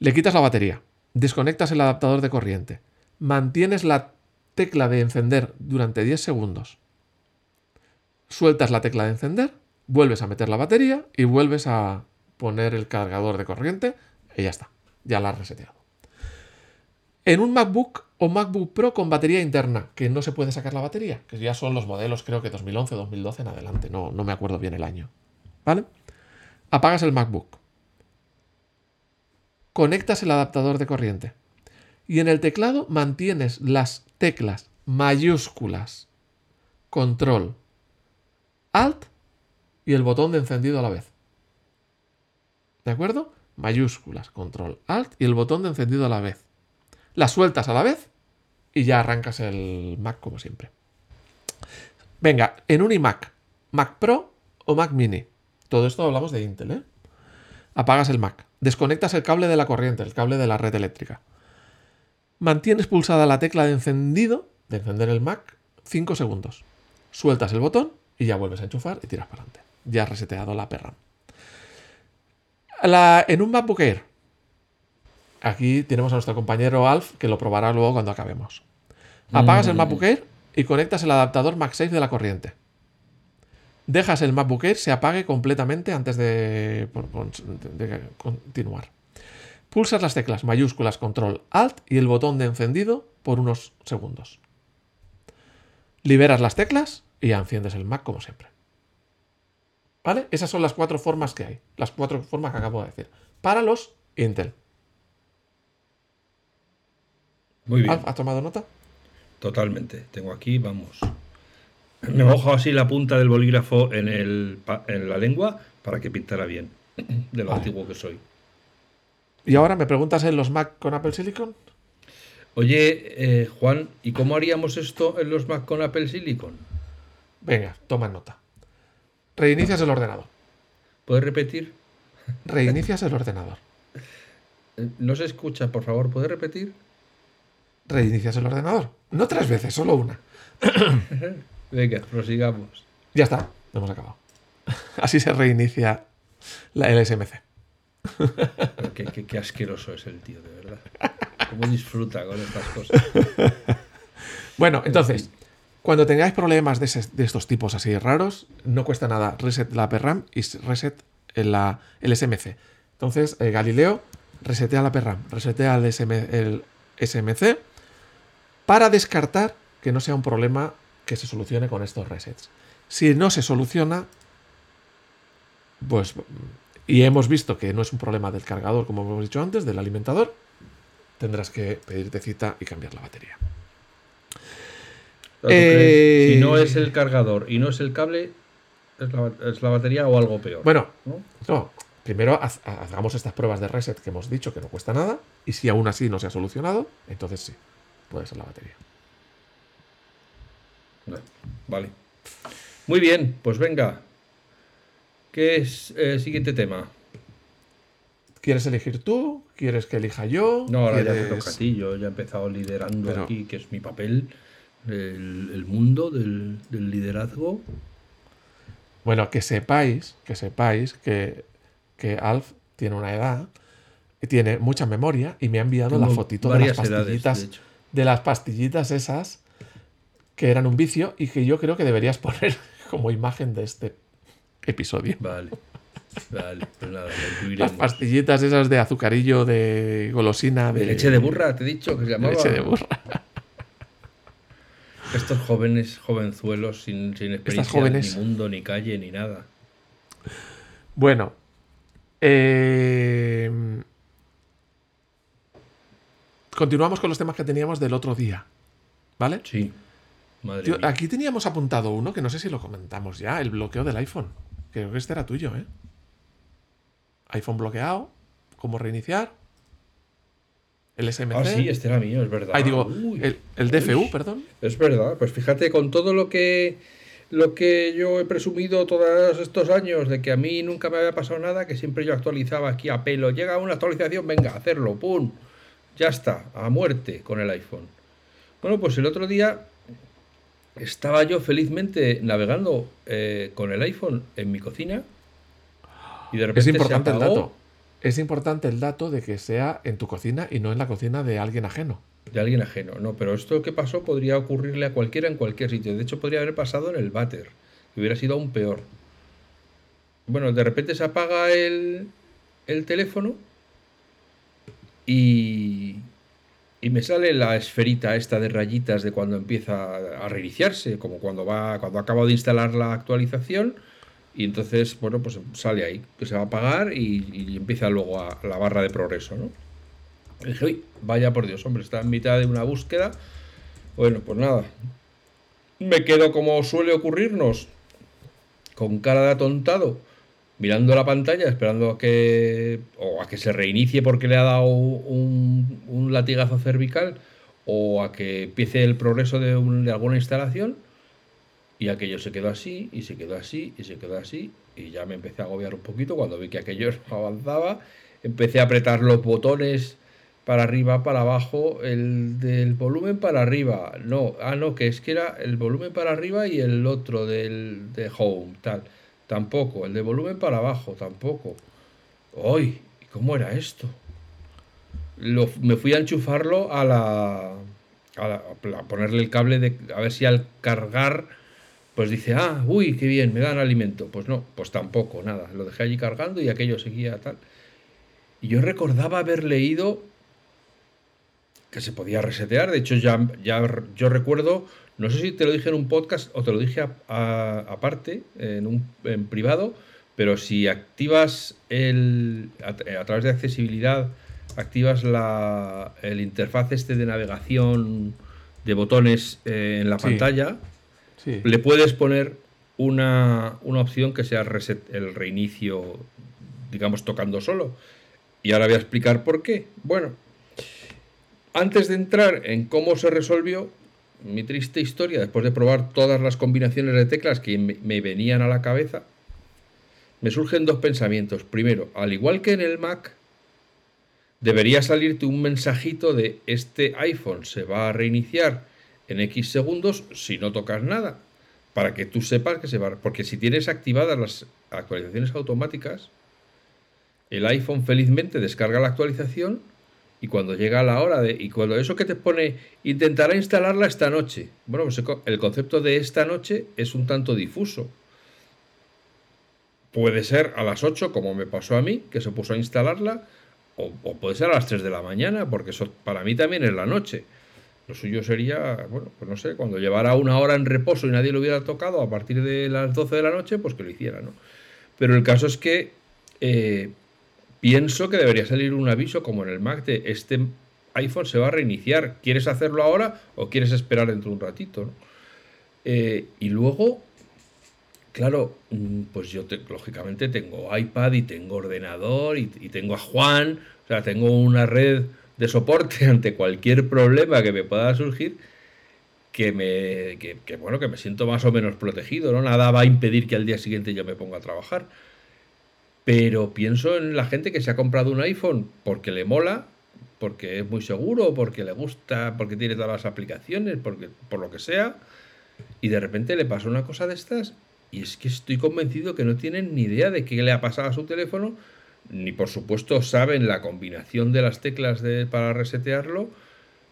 le quitas la batería, desconectas el adaptador de corriente, mantienes la tecla de encender durante 10 segundos, sueltas la tecla de encender, vuelves a meter la batería y vuelves a poner el cargador de corriente y ya está, ya la has reseteado. En un MacBook o MacBook Pro con batería interna, que no se puede sacar la batería, que ya son los modelos creo que 2011 2012 en adelante, no, no me acuerdo bien el año. ¿Vale? Apagas el MacBook. Conectas el adaptador de corriente. Y en el teclado mantienes las teclas mayúsculas, control, alt y el botón de encendido a la vez. ¿De acuerdo? Mayúsculas, control, alt y el botón de encendido a la vez. Las sueltas a la vez y ya arrancas el Mac como siempre. Venga, en un iMac, Mac Pro o Mac Mini. Todo esto hablamos de Intel, ¿eh? Apagas el Mac, desconectas el cable de la corriente, el cable de la red eléctrica. Mantienes pulsada la tecla de encendido, de encender el Mac, 5 segundos. Sueltas el botón y ya vuelves a enchufar y tiras para adelante. Ya has reseteado la perra. En un MacBook Air, Aquí tenemos a nuestro compañero Alf que lo probará luego cuando acabemos. Apagas el MacBook Air y conectas el adaptador MagSafe de la corriente. Dejas el MacBook Air se apague completamente antes de, de- de continuar. Pulsas las teclas mayúsculas Control Alt y el botón de encendido por unos segundos. Liberas las teclas y ya enciendes el Mac como siempre. ¿Vale? Esas son las cuatro formas que hay. Las cuatro formas que acabo de decir. Para los Intel. Muy bien, ¿Has tomado nota? totalmente. Tengo aquí, vamos. Me mojo así la punta del bolígrafo en, el, en la lengua para que pintara bien, de lo Vale. antiguo que soy. Y ahora me preguntas en los Mac con Apple Silicon. Oye, eh, Juan, ¿y cómo haríamos esto en los Mac con Apple Silicon? Venga, toma nota. Reinicias el ordenador. ¿Puedes repetir? Reinicias el ordenador. *laughs* Eh, No se escucha, por favor, ¿puedes repetir? Reinicias el ordenador. No tres veces, solo una. *coughs* Venga, prosigamos. Ya está, hemos acabado. *laughs* Así se reinicia la, el SMC. Qué, qué- qué asqueroso es el tío, de verdad. cómo disfruta con estas cosas. *laughs* bueno, entonces, cuando tengáis problemas de, estos tipos así raros, no cuesta nada reset la PRAM y reset la, el SMC. Entonces, eh, Galileo resetea la PRAM, resetea el, el SMC para descartar que no sea un problema que se solucione con estos resets. Si no se soluciona, pues, y hemos visto que no es un problema del cargador, como hemos dicho antes, del alimentador, tendrás que pedirte cita y cambiar la batería. Eh, si no es el cargador y no es el cable, es la, batería o algo peor. Bueno, ¿no? primero hagamos estas pruebas de reset que hemos dicho que no cuesta nada, y si aún así no se ha solucionado, entonces sí, puede ser la batería. Vale. Muy bien, pues venga. ¿Qué es el siguiente tema? ¿Quieres elegir tú? ¿Quieres que elija yo? No, ahora ya te toca a ti. Yo ya he empezado liderando aquí, que es mi papel, el, mundo del, liderazgo. Bueno, que sepáis, que sepáis que, que Alf tiene una edad, y tiene mucha memoria y me ha enviado la fotito de las pastillitas, de las pastillitas esas que eran un vicio y que yo creo que deberías poner *laughs* como imagen de este episodio. Vale. Vale, pues nada, Las pastillitas esas de azucarillo, de golosina, de... leche de burra, te he dicho que se llamaba. Leche de burra. Estos jóvenes, jovenzuelos, sin, sin experiencia, ni mundo, ni calle, ni nada. Bueno. Eh, continuamos con los temas que teníamos del otro día. ¿Vale? Sí aquí teníamos apuntado uno que no sé si lo comentamos ya, el bloqueo del iPhone. Creo que este era tuyo, ¿eh? iPhone bloqueado, cómo reiniciar. El SMC. Ah, sí, este era mío, es verdad. Ahí digo, el, DFU, perdón. Es verdad, pues fíjate, con todo lo que lo que yo he presumido todos estos años de que a mí nunca me había pasado nada, que siempre yo actualizaba aquí a pelo. Llega una actualización, venga, hacerlo, ¡pum! Ya está, a muerte con el iPhone. Bueno, pues el otro día estaba yo felizmente navegando eh, con el iPhone en mi cocina y de repente es importante el dato. Es importante el dato de que sea en tu cocina y no en la cocina de alguien ajeno. De alguien ajeno, no, pero esto que pasó podría ocurrirle a cualquiera en cualquier sitio. De hecho, podría haber pasado en el váter, que hubiera sido aún peor. Bueno, de repente se apaga el, el teléfono y, y me sale la esferita esta de rayitas de cuando empieza a reiniciarse, como cuando va, cuando acabo de instalar la actualización. Y entonces, bueno, pues sale ahí, que se va a apagar y, empieza luego la barra de progreso, ¿no? Y dije, uy, vaya por Dios, hombre, está en mitad de una búsqueda. Bueno, pues nada. Me quedo como suele ocurrirnos, con cara de atontado mirando la pantalla, esperando a que, o a que se reinicie porque le ha dado un, latigazo cervical, o a que empiece el progreso de, de, alguna instalación, y aquello se quedó así, y se quedó así, y se quedó así, y ya me empecé a agobiar un poquito. Cuando vi que aquello *laughs* avanzaba, empecé a apretar los botones para arriba, para abajo, el del volumen para arriba, no, ah no, que es que era el volumen para arriba y el otro del de home, tal Tampoco. El de volumen para abajo, tampoco. ¡Uy! ¿Cómo era esto? Lo, me fui a enchufarlo a la, a ponerle el cable de. A ver si al cargar. Pues dice, ah, uy, qué bien, me dan alimento. Pues no, pues tampoco, nada. Lo dejé allí cargando y aquello seguía tal. Y yo recordaba haber leído que se podía resetear. De hecho, ya, ya yo recuerdo no sé si te lo dije en un podcast o te lo dije aparte, en, un, en privado, pero si activas el, a, través de accesibilidad, activas la, el interfaz este de navegación de botones eh, en la pantalla, le puedes poner una, una, opción que sea reset, el reinicio, digamos, tocando solo. Y ahora voy a explicar por qué. Bueno, antes de entrar en cómo se resolvió, mi triste historia, después de probar todas las combinaciones de teclas que me venían a la cabeza, me surgen dos pensamientos. Primero, al igual que en el Mac, debería salirte un mensajito de este iPhone se va a reiniciar en X segundos si no tocas nada, para que tú sepas que se va. Porque si tienes activadas las actualizaciones automáticas, el iPhone felizmente descarga la actualización Y cuando llega la hora de. Y cuando eso que te pone. Intentará instalarla esta noche. Bueno, pues el concepto de esta noche es un tanto difuso. Puede ser a las 8, como me pasó a mí, que se puso a instalarla. O, puede ser a las 3 de la mañana, porque eso para mí también es la noche. Lo suyo sería, bueno, pues no sé, cuando llevara una hora en reposo y nadie lo hubiera tocado a partir de las 12 de la noche, pues que lo hiciera, ¿no? Pero el caso es que eh, pienso que debería salir un aviso como en el Mac de este iPhone se va a reiniciar. ¿Quieres hacerlo ahora o quieres esperar dentro de un ratito? Eh, y luego, claro, mm, pues yo lógicamente tengo iPad y tengo ordenador y, y tengo a Juan, o sea, tengo una red de soporte *laughs* ante cualquier problema que me pueda surgir que me que, bueno que me siento más o menos protegido no nada va a impedir que al día siguiente yo me ponga a trabajar pero pienso en la gente que se ha comprado un iPhone porque le mola porque es muy seguro porque le gusta porque tiene todas las aplicaciones porque por lo que sea y de repente le pasa una cosa de estas y es que estoy convencido que no tienen ni idea de qué le ha pasado a su teléfono ni por supuesto saben la combinación de las teclas para resetearlo,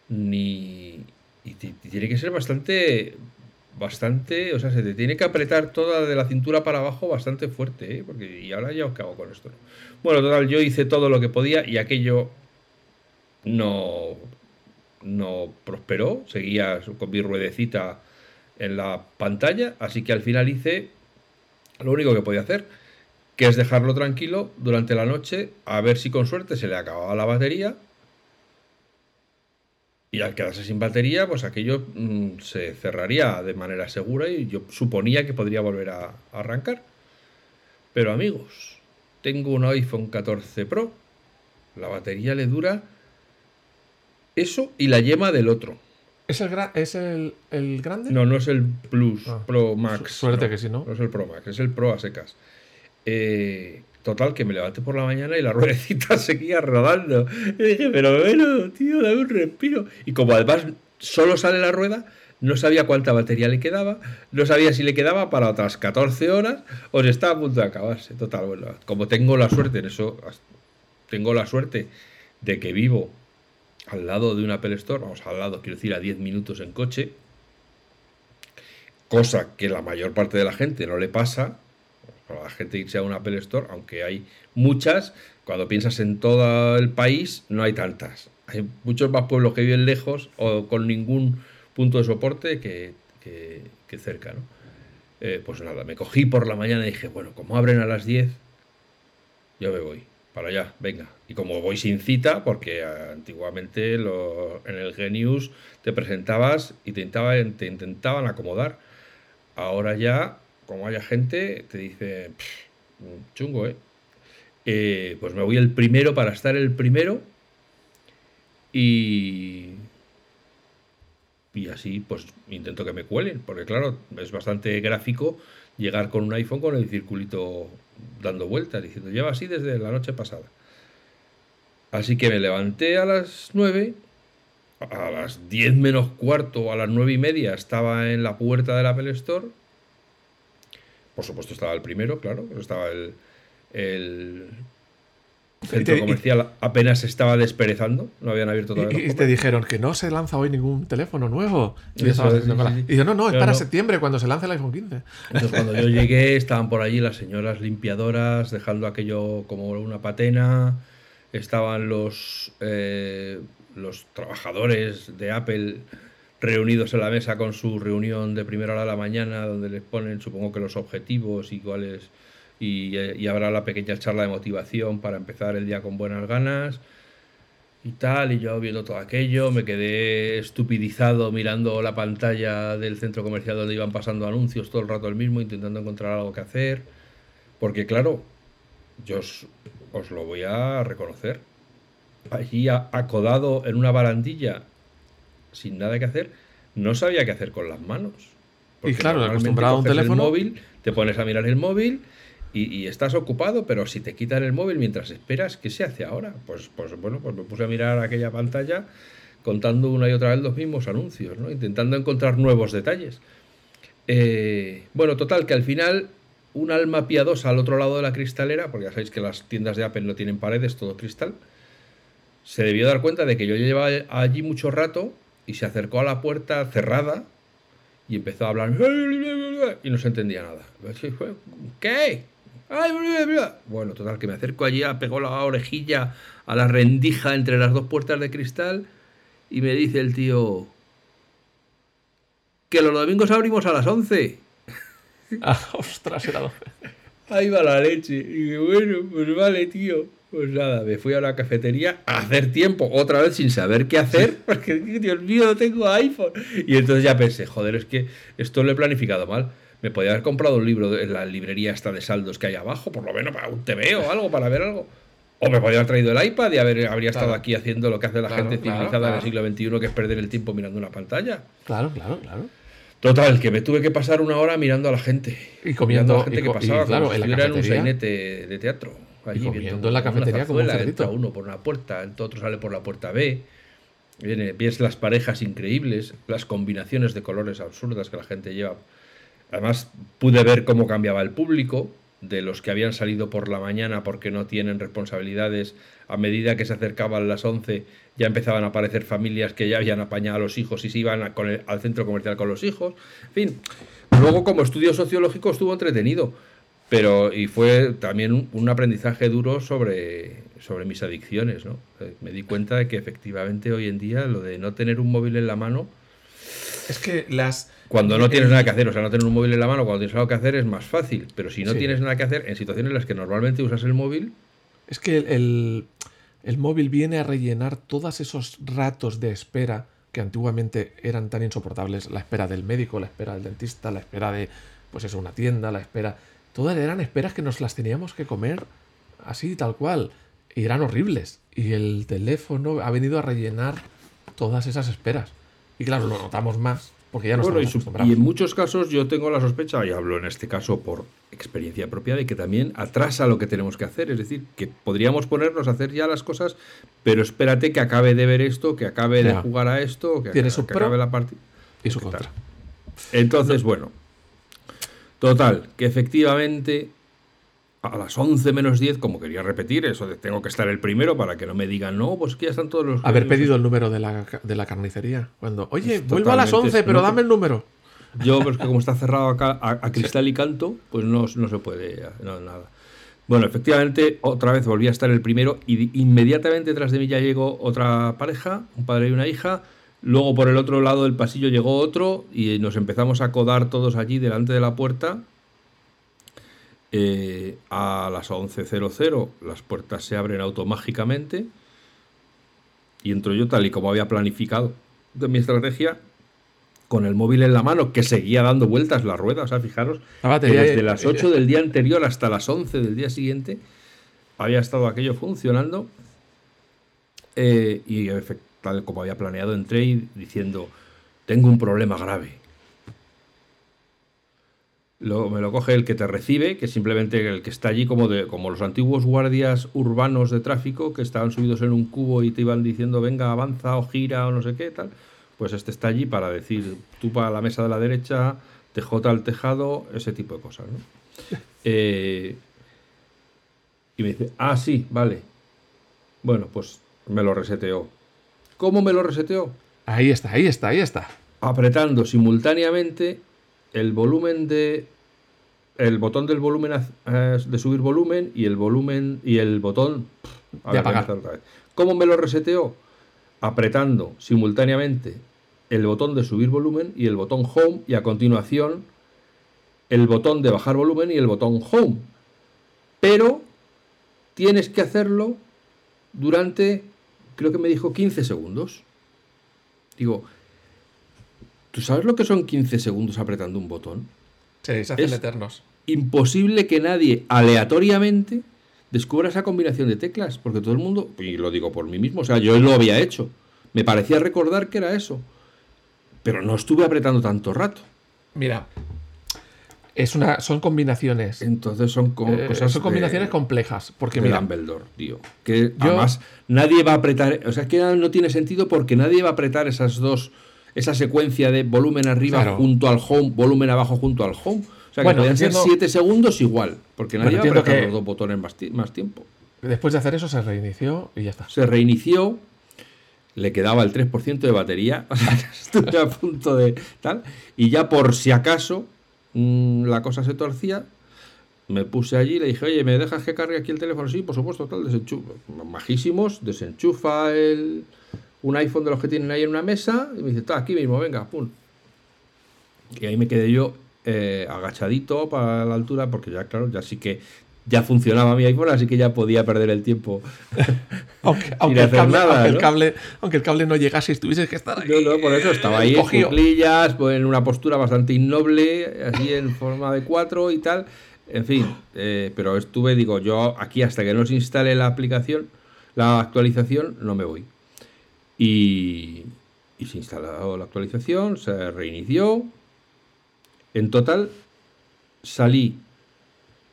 ni... Y tiene que ser bastante, bastante, o sea, se te tiene que apretar toda de la cintura para abajo bastante fuerte, ¿eh? Porque, y ahora ya os cago con esto. Bueno, total, yo hice todo lo que podía y aquello no, no prosperó, seguía con mi ruedecita en la pantalla, así que al final hice lo único que podía hacer, que es dejarlo tranquilo durante la noche a ver si con suerte se le acababa la batería. Y al quedarse sin batería, pues aquello mm, se cerraría de manera segura y yo suponía que podría volver a, arrancar. Pero amigos, tengo un iPhone 14 Pro. La batería le dura eso y la yema del otro. ¿Es el, ¿es el, grande? No, no es el Plus ah, Pro Max. suerte que sí, ¿no? No es el Pro Max, es el Pro a secas. Eh, total, que me levanté por la mañana y la *laughs* ruedecita seguía rodando. Y dije, pero bueno, tío, dame un respiro. Y como además solo sale la rueda, no sabía cuánta batería le quedaba, no sabía si le quedaba para otras 14 horas o si estaba a punto de acabarse. Total, bueno, como tengo la suerte en eso, tengo la suerte de que vivo al lado de un Apple Store, vamos, al lado, quiero decir, a 10 minutos en coche, cosa que la mayor parte de la gente no le pasa, la gente irse a un Apple Store, aunque hay muchas, cuando piensas en todo el país, no hay tantas. Hay muchos más pueblos que viven lejos o con ningún punto de soporte que, cerca, ¿no? Eh, pues nada, me cogí por la mañana y dije, bueno, como abren a las 10, yo me voy para allá, venga. Y como voy sin cita, porque antiguamente en el Genius te presentabas y te intentaban acomodar. Ahora ya como haya gente, te dice, chungo, ¿eh? ¿eh? Pues me voy el primero para estar el primero y... Y así, pues intento que me cuelen, porque claro, es bastante gráfico llegar con un iPhone con el circulito dando vueltas, diciendo, lleva así desde la noche pasada. Así que me levanté a las 9, a las 10 menos cuarto, a las 9 y media estaba en la puerta del Apple Store por supuesto estaba el primero, claro, estaba el, el centro comercial apenas estaba desperezando, no habían abierto todavía. Y, te dijeron que no se lanza hoy ningún teléfono nuevo. Y, yo, no, no, es para septiembre cuando se lance el iPhone 15. Entonces cuando yo llegué estaban por allí las señoras limpiadoras dejando aquello como una patena, estaban los, eh, los trabajadores de Apple reunidos en la mesa con su reunión de primera hora de la mañana, donde les ponen, supongo que los objetivos y cuáles, y, habrá la pequeña charla de motivación para empezar el día con buenas ganas y tal, y yo viendo todo aquello, me quedé estupidizado mirando la pantalla del centro comercial donde iban pasando anuncios todo el rato el mismo, intentando encontrar algo que hacer, porque claro, yo os, os lo voy a reconocer, allí acodado en una barandilla sin nada que hacer, no sabía qué hacer con las manos. y claro, acostumbrado a un teléfono. El móvil, te pones a mirar el móvil y, estás ocupado, pero si te quitan el móvil mientras esperas, ¿qué se hace ahora? Pues, pues bueno, pues me puse a mirar aquella pantalla contando una y otra vez los mismos anuncios, ¿no? intentando encontrar nuevos detalles. Eh, bueno, total, que al final un alma piadosa al otro lado de la cristalera, porque ya sabéis que las tiendas de Apple no tienen paredes, todo cristal, se debió dar cuenta de que yo llevaba allí mucho rato y se acercó a la puerta cerrada y empezó a hablar y no se entendía nada. ¿Qué? Bueno, total, que me acerco allí, pegó la orejilla a la rendija entre las dos puertas de cristal y me dice el tío que los domingos abrimos a las 11. *laughs* Ah, ostras, era 12. Ahí va la leche. Y bueno, pues vale, tío. Pues nada, me fui a la cafetería a hacer tiempo, otra vez sin saber qué hacer, *laughs* porque Dios mío, no tengo iPhone. Y entonces ya pensé, joder, es que esto lo he planificado mal. Me podía haber comprado un libro en la librería esta de saldos que hay abajo, por lo menos para un TV o algo, para ver algo. O me podía haber traído el iPad y haber, habría estado aquí haciendo lo que hace la gente civilizada en el siglo XXI, que es perder el tiempo mirando una pantalla. Claro, claro, claro. Total, que me tuve que pasar una hora mirando a la gente. Y comiendo a la gente y que y pasaba claro, como en si la estuviera en un sainete de teatro. Allí comiendo viendo en la cafetería como un entra uno por una puerta, el otro sale por la puerta B. Viene, ves las parejas increíbles, las combinaciones de colores absurdas que la gente lleva. Además, pude ver cómo cambiaba el público, de los que habían salido por la mañana porque no tienen responsabilidades. A medida que se acercaban las 11, ya empezaban a aparecer familias que ya habían apañado a los hijos y se iban a- con el- al centro comercial con los hijos. En fin, luego como estudio sociológico estuvo entretenido, pero y fue también un, un aprendizaje duro sobre, sobre mis adicciones. ¿no? Eh, Me di cuenta de que efectivamente hoy en día lo de no tener un móvil en la mano Es que las. cuando no tienes nada que hacer, o sea, no tener un móvil en la mano cuando tienes algo que hacer es más fácil. Pero si no Sí. tienes nada que hacer, en situaciones en las que normalmente usas el móvil, Es que el, el- el móvil viene a rellenar todos esos ratos de espera que antiguamente eran tan insoportables. La espera del médico, la espera del dentista, la espera de, pues eso, una tienda, la espera. Todas eran esperas que nos las teníamos que comer así, tal cual. Y eran horribles. Y el teléfono ha venido a rellenar todas esas esperas. Y claro, lo notamos más, porque ya no Bueno, y, y en muchos casos yo tengo la sospecha, y hablo en este caso por experiencia propia, de que también atrasa lo que tenemos que hacer. Es decir, que podríamos ponernos a hacer ya las cosas, pero espérate que acabe de ver esto, que acabe de jugar a esto, que, Tiene acabe, su que pro acabe la partida. Y su contra. Entonces, bueno. Total, que efectivamente a las 11 menos 10, como quería repetir, eso de tengo que estar el primero para que no me digan, no, pues que ya están todos los... Haber juegos". pedido el número de la, de la carnicería. Cuando, oye, Es vuelvo a las totalmente 11, pero dame el número. Yo, pero es que como está cerrado acá a, a cristal y canto, pues no, no se puede, no, nada. Bueno, efectivamente, otra vez volví a estar el primero y di- inmediatamente tras de mí ya llegó otra pareja, un padre y una hija. Luego por el otro lado del pasillo llegó otro y nos empezamos a codar todos allí delante de la puerta. Eh, a las 11.00 las puertas se abren automágicamente y entro yo tal y como había planificado de mi estrategia con el móvil en la mano que seguía dando vueltas la rueda. O sea, fijaros que desde las 8 del día anterior hasta las 11 del día siguiente había estado aquello funcionando eh, y efect- tal como había planeado entré y diciendo tengo un problema grave. Lo- me lo coge el que te recibe, que es simplemente el que está allí como, de, como los antiguos guardias urbanos de tráfico que estaban subidos en un cubo y te iban diciendo venga, avanza o gira o no sé qué tal. Pues este está allí para decir tú para la mesa de la derecha, TJ al tejado, ese tipo de cosas. ¿no? *laughs* Eh, y me dice, ah, sí, vale. Bueno, pues me lo reseteó. ¿Cómo me lo reseteó? Ahí está, ahí está, ahí está. apretando simultáneamente el volumen de el botón del volumen eh, de subir volumen y el volumen y el botón a De apagar. otra vez. ¿Cómo me lo reseteó? Apretando simultáneamente el botón de subir volumen y el botón home y a continuación el botón de bajar volumen y el botón home. Pero tienes que hacerlo durante creo que me dijo 15 segundos. Digo, ¿tú sabes lo que son 15 segundos apretando un botón? Sí, se hacen Es- eternos. Imposible que nadie aleatoriamente descubra esa combinación de teclas, porque todo el mundo, y lo digo por mí mismo, o sea, yo lo había hecho. Me parecía recordar que era eso. Pero no estuve apretando tanto rato. Mira, es una, son combinaciones. Entonces son co- eh, cosas. son combinaciones de, complejas. Porque de mira, Dumbledore, tío. Que además nadie va a apretar. O sea, es que no tiene sentido porque nadie va a apretar esas dos. Esa secuencia de volumen arriba Claro. junto al home, volumen abajo junto al home. O sea, que Bueno, podían ser entiendo- 7 segundos igual. Porque nadie va a apretar que- los dos botones más, ti- más tiempo. Después de hacer eso se reinició y ya está. Se reinició, le quedaba el 3% de batería, *laughs* o sea, estuve a punto de tal, y ya por si acaso la cosa se torcía, me puse allí y le dije, oye, ¿me dejas que cargue aquí el teléfono? Sí, por supuesto, tal, desenchufa. Majísimos, desenchufa el, un iPhone de los que tienen ahí en una mesa y me dice, está aquí mismo, venga, pum. Y ahí me quedé yo eh, agachadito para la altura, porque ya, claro, ya sí que ya funcionaba mi iPhone, así que ya podía perder el tiempo. *laughs* aunque, aunque, el cable, nada, aunque, el cable, aunque, el cable, no llegase y tuvieses que estar ahí. No, no, por eso estaba ahí en cuclillas, pues, en una postura bastante innoble, así en forma de cuatro y tal. En fin, eh, pero estuve, digo, yo aquí hasta que no se instale la aplicación, la actualización, no me voy. Y, y se instaló la actualización, se reinició. En total salí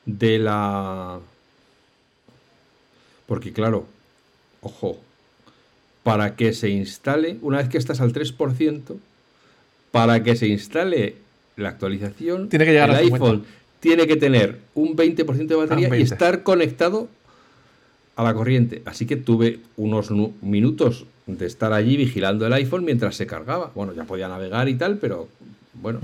de la... Porque claro, ojo, para que se instale, una vez que estás al 3%, para que se instale la actualización, tiene que llegar el iPhone tiene que tener un 20% de batería y estar conectado a la corriente. Así que tuve unos minutos de estar allí vigilando el iPhone mientras se cargaba. Bueno, ya podía navegar y tal, pero bueno.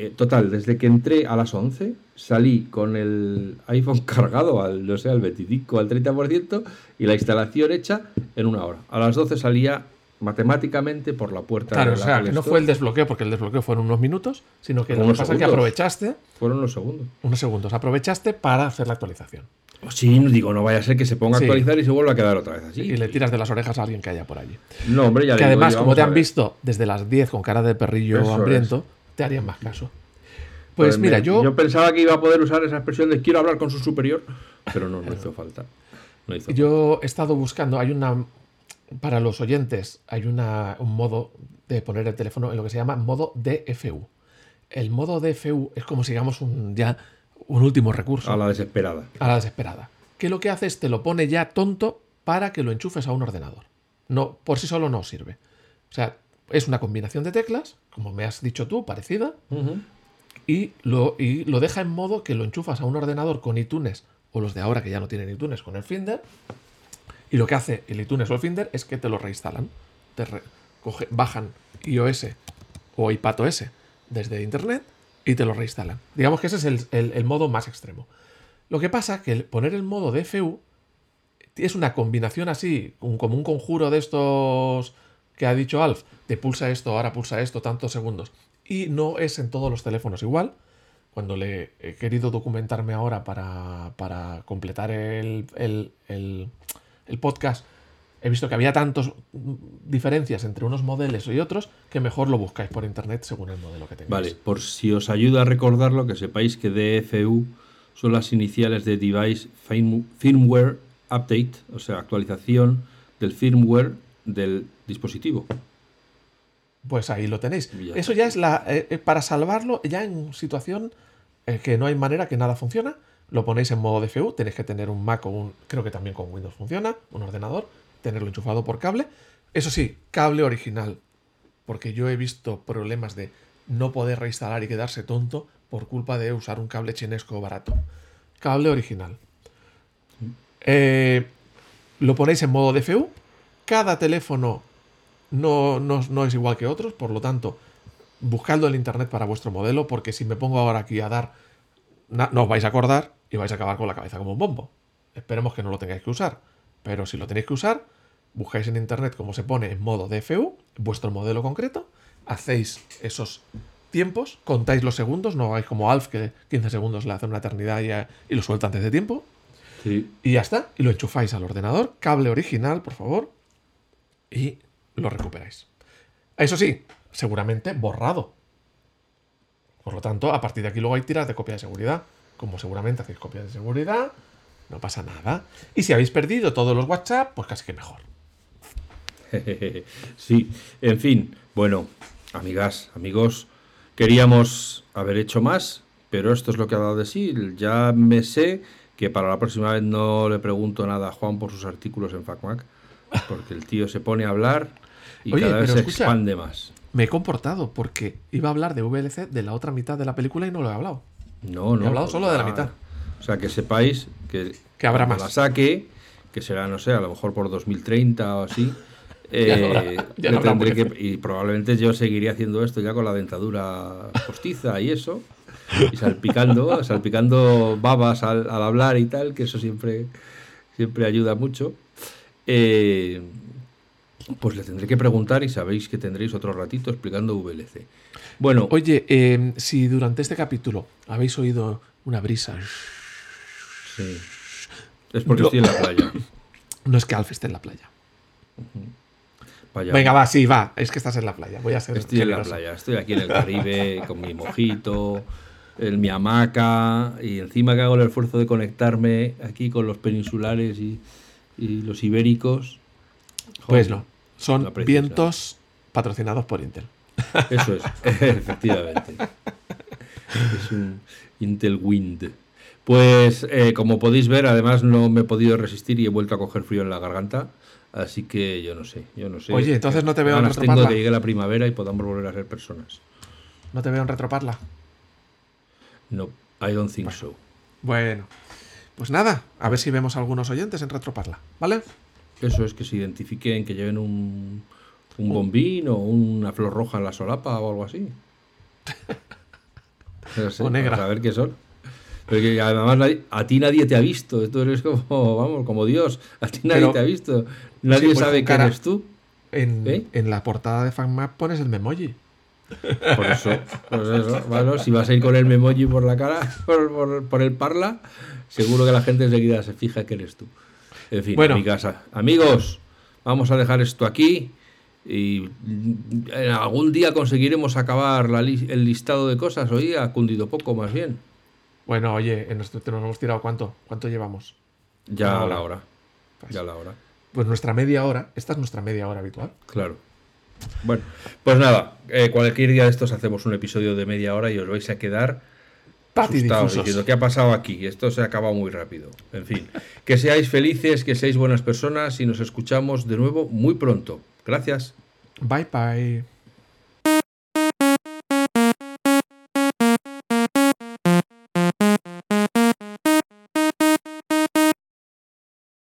Eh, total, desde que entré a las 11, salí con el iPhone *laughs* cargado al, no sé, al 25, al 30% y la instalación hecha en una hora. A las 12 salía matemáticamente por la puerta. Claro, o sea, que no fue el desbloqueo, porque el desbloqueo fueron unos minutos, sino que lo que pasa es que aprovechaste. Fueron unos segundos. Unos segundos. Aprovechaste para hacer la actualización. Oh, sí, digo, no vaya a ser que se ponga a actualizar y se vuelva a quedar otra vez así. Y le tiras de las orejas a alguien que haya por allí. No, hombre, ya Que además, como te han visto desde las 10 con cara de perrillo hambriento, te harían más caso. Pues, pues mira, yo. Yo pensaba que iba a poder usar esa expresión de quiero hablar con su superior, pero no, no hizo falta. yo he estado buscando, hay una, para los oyentes hay una, un modo de poner el teléfono en lo que se llama modo DFU. El modo DFU es como si digamos un, ya un último recurso. A la desesperada. A la desesperada. Que lo que hace es te lo pone ya tonto para que lo enchufes a un ordenador. No, por sí solo no sirve. O sea, es una combinación de teclas, como me has dicho tú, parecida, y, lo, y lo deja en modo que lo enchufas a un ordenador con iTunes o los de ahora que ya no tienen iTunes con el Finder y lo que hace el iTunes o el Finder es que te lo reinstalan. Te bajan iOS o iPadOS desde Internet y te lo reinstalan. Digamos que ese es el, modo más extremo. Lo que pasa es que poner el modo DFU es una combinación así, como un conjuro de estos que ha dicho Alf, de pulsa esto, ahora pulsa esto, tantos segundos. Y no es en todos los teléfonos igual. Cuando le he querido documentarme ahora para, completar el, el podcast, he visto que había tantas diferencias entre unos modelos y otros que mejor lo buscáis por internet según el modelo que tengáis. Vale, por si os ayuda a recordarlo, que sepáis que DFU son las iniciales de Device Firmware Update, o sea, actualización del firmware del dispositivo. Pues ahí lo tenéis. Eso ya es la. Eh, eh, para salvarlo, ya en situación eh, que no hay manera que nada funciona, lo ponéis en modo DFU, tenéis que tener un Mac o un, creo que también con Windows funciona, un ordenador, tenerlo enchufado por cable. Eso sí, cable original, porque yo he visto problemas de no poder reinstalar y quedarse tonto por culpa de usar un cable chinesco barato. Cable original. Eh, lo ponéis en modo DFU. Cada teléfono no, no, es igual que otros, por lo tanto, buscadlo en internet para vuestro modelo, porque si me pongo ahora aquí a dar, no os vais a acordar y vais a acabar con la cabeza como un bombo. Esperemos que no lo tengáis que usar. Pero si lo tenéis que usar, buscáis en internet cómo se pone en modo DFU, vuestro modelo concreto, hacéis esos tiempos, contáis los segundos, no hagáis como Alf que 15 segundos le hace una eternidad y, lo suelta antes de tiempo. Y ya está, y lo enchufáis al ordenador, cable original, por favor, y lo recuperáis. Eso sí, seguramente borrado. Por lo tanto, a partir de aquí luego hay tiras de copia de seguridad como seguramente hacéis copias de seguridad, no pasa nada. Y si habéis perdido todos los WhatsApp, pues casi que mejor. *laughs* sí, en fin, bueno, amigas, amigos, queríamos haber hecho más, pero esto es lo que ha dado de sí. Ya me sé que para la próxima vez no le pregunto nada a Juan por sus artículos en FacMac, porque el tío se pone a hablar y cada vez se expande más. Me he comportado porque iba a hablar de VLC de la otra mitad de la película y no lo he hablado. No, no. He hablado solo de la mitad. O sea, que sepáis que, Que habrá más. la saque, que será, no sé, a lo mejor por 2030 o así. *laughs* Ya no eh, habrá- ya no que- y probablemente yo seguiría haciendo esto ya con la dentadura postiza y eso. Y salpicando, *laughs* salpicando babas al, al hablar y tal, que eso siempre, siempre ayuda mucho. Eh, pues le tendré que preguntar y sabéis que tendréis otro ratito explicando VLC. Bueno, Oye, eh, si durante este capítulo habéis oído una brisa, sí. es porque estoy en la playa. no es que Alf esté en la playa. Vaya, Venga, va, sí, va. Es que estás en la playa. Voy a ser Estoy en la playa, estoy aquí en el Caribe con mi mojito, en mi hamaca y encima que hago el esfuerzo de conectarme aquí con los peninsulares y, y los ibéricos. Pues no. Son vientos patrocinados por Intel. Eso es, *laughs* *laughs* efectivamente. Es un Intel Wind. Pues eh, como podéis ver, además no me he podido resistir y he vuelto a coger frío en la garganta. Así que yo no sé, yo no sé. Oye, entonces no te veo en Ganas tengo retroparla. que llegue la primavera y podamos volver a ser personas. ¿No te veo en retroparla? No, I don't think so. Bueno. Pues nada, a ver si vemos algunos oyentes en retroparla, ¿vale? Eso es que se identifiquen, que lleven un, un bombín o una flor roja en la solapa o algo así. *laughs* No sé, O negra. vamos a ver qué son. Pero que además nadie- a ti nadie te ha visto. Tú eres como, vamos, como Dios. A ti nadie Pero- te ha visto. Nadie pues sabe quién eres tú. En, ¿Eh? en la portada de FanMap pones el memoji. Por eso, por eso, bueno, si vas a ir con el memoji por la cara, por, por- por el parla, seguro que la gente enseguida se fija que eres tú. En fin, Bueno. mi casa. Amigos, vamos a dejar esto aquí y en algún día conseguiremos acabar la li- el listado de cosas. Hoy ha cundido poco, más bien. Bueno, oye, en nuestro, te nos hemos tirado cuánto? ¿Cuánto llevamos? Ya a la hora. Pues- Ya a la hora. Pues nuestra media hora, esta es nuestra media hora habitual. Claro. Bueno, pues nada, eh, cualquier día de estos hacemos un episodio de media hora y os vais a quedar diciendo qué ha pasado aquí. Esto se ha acabado muy rápido. En fin, que seáis felices, que seáis buenas personas y nos escuchamos de nuevo muy pronto. Gracias. Bye bye.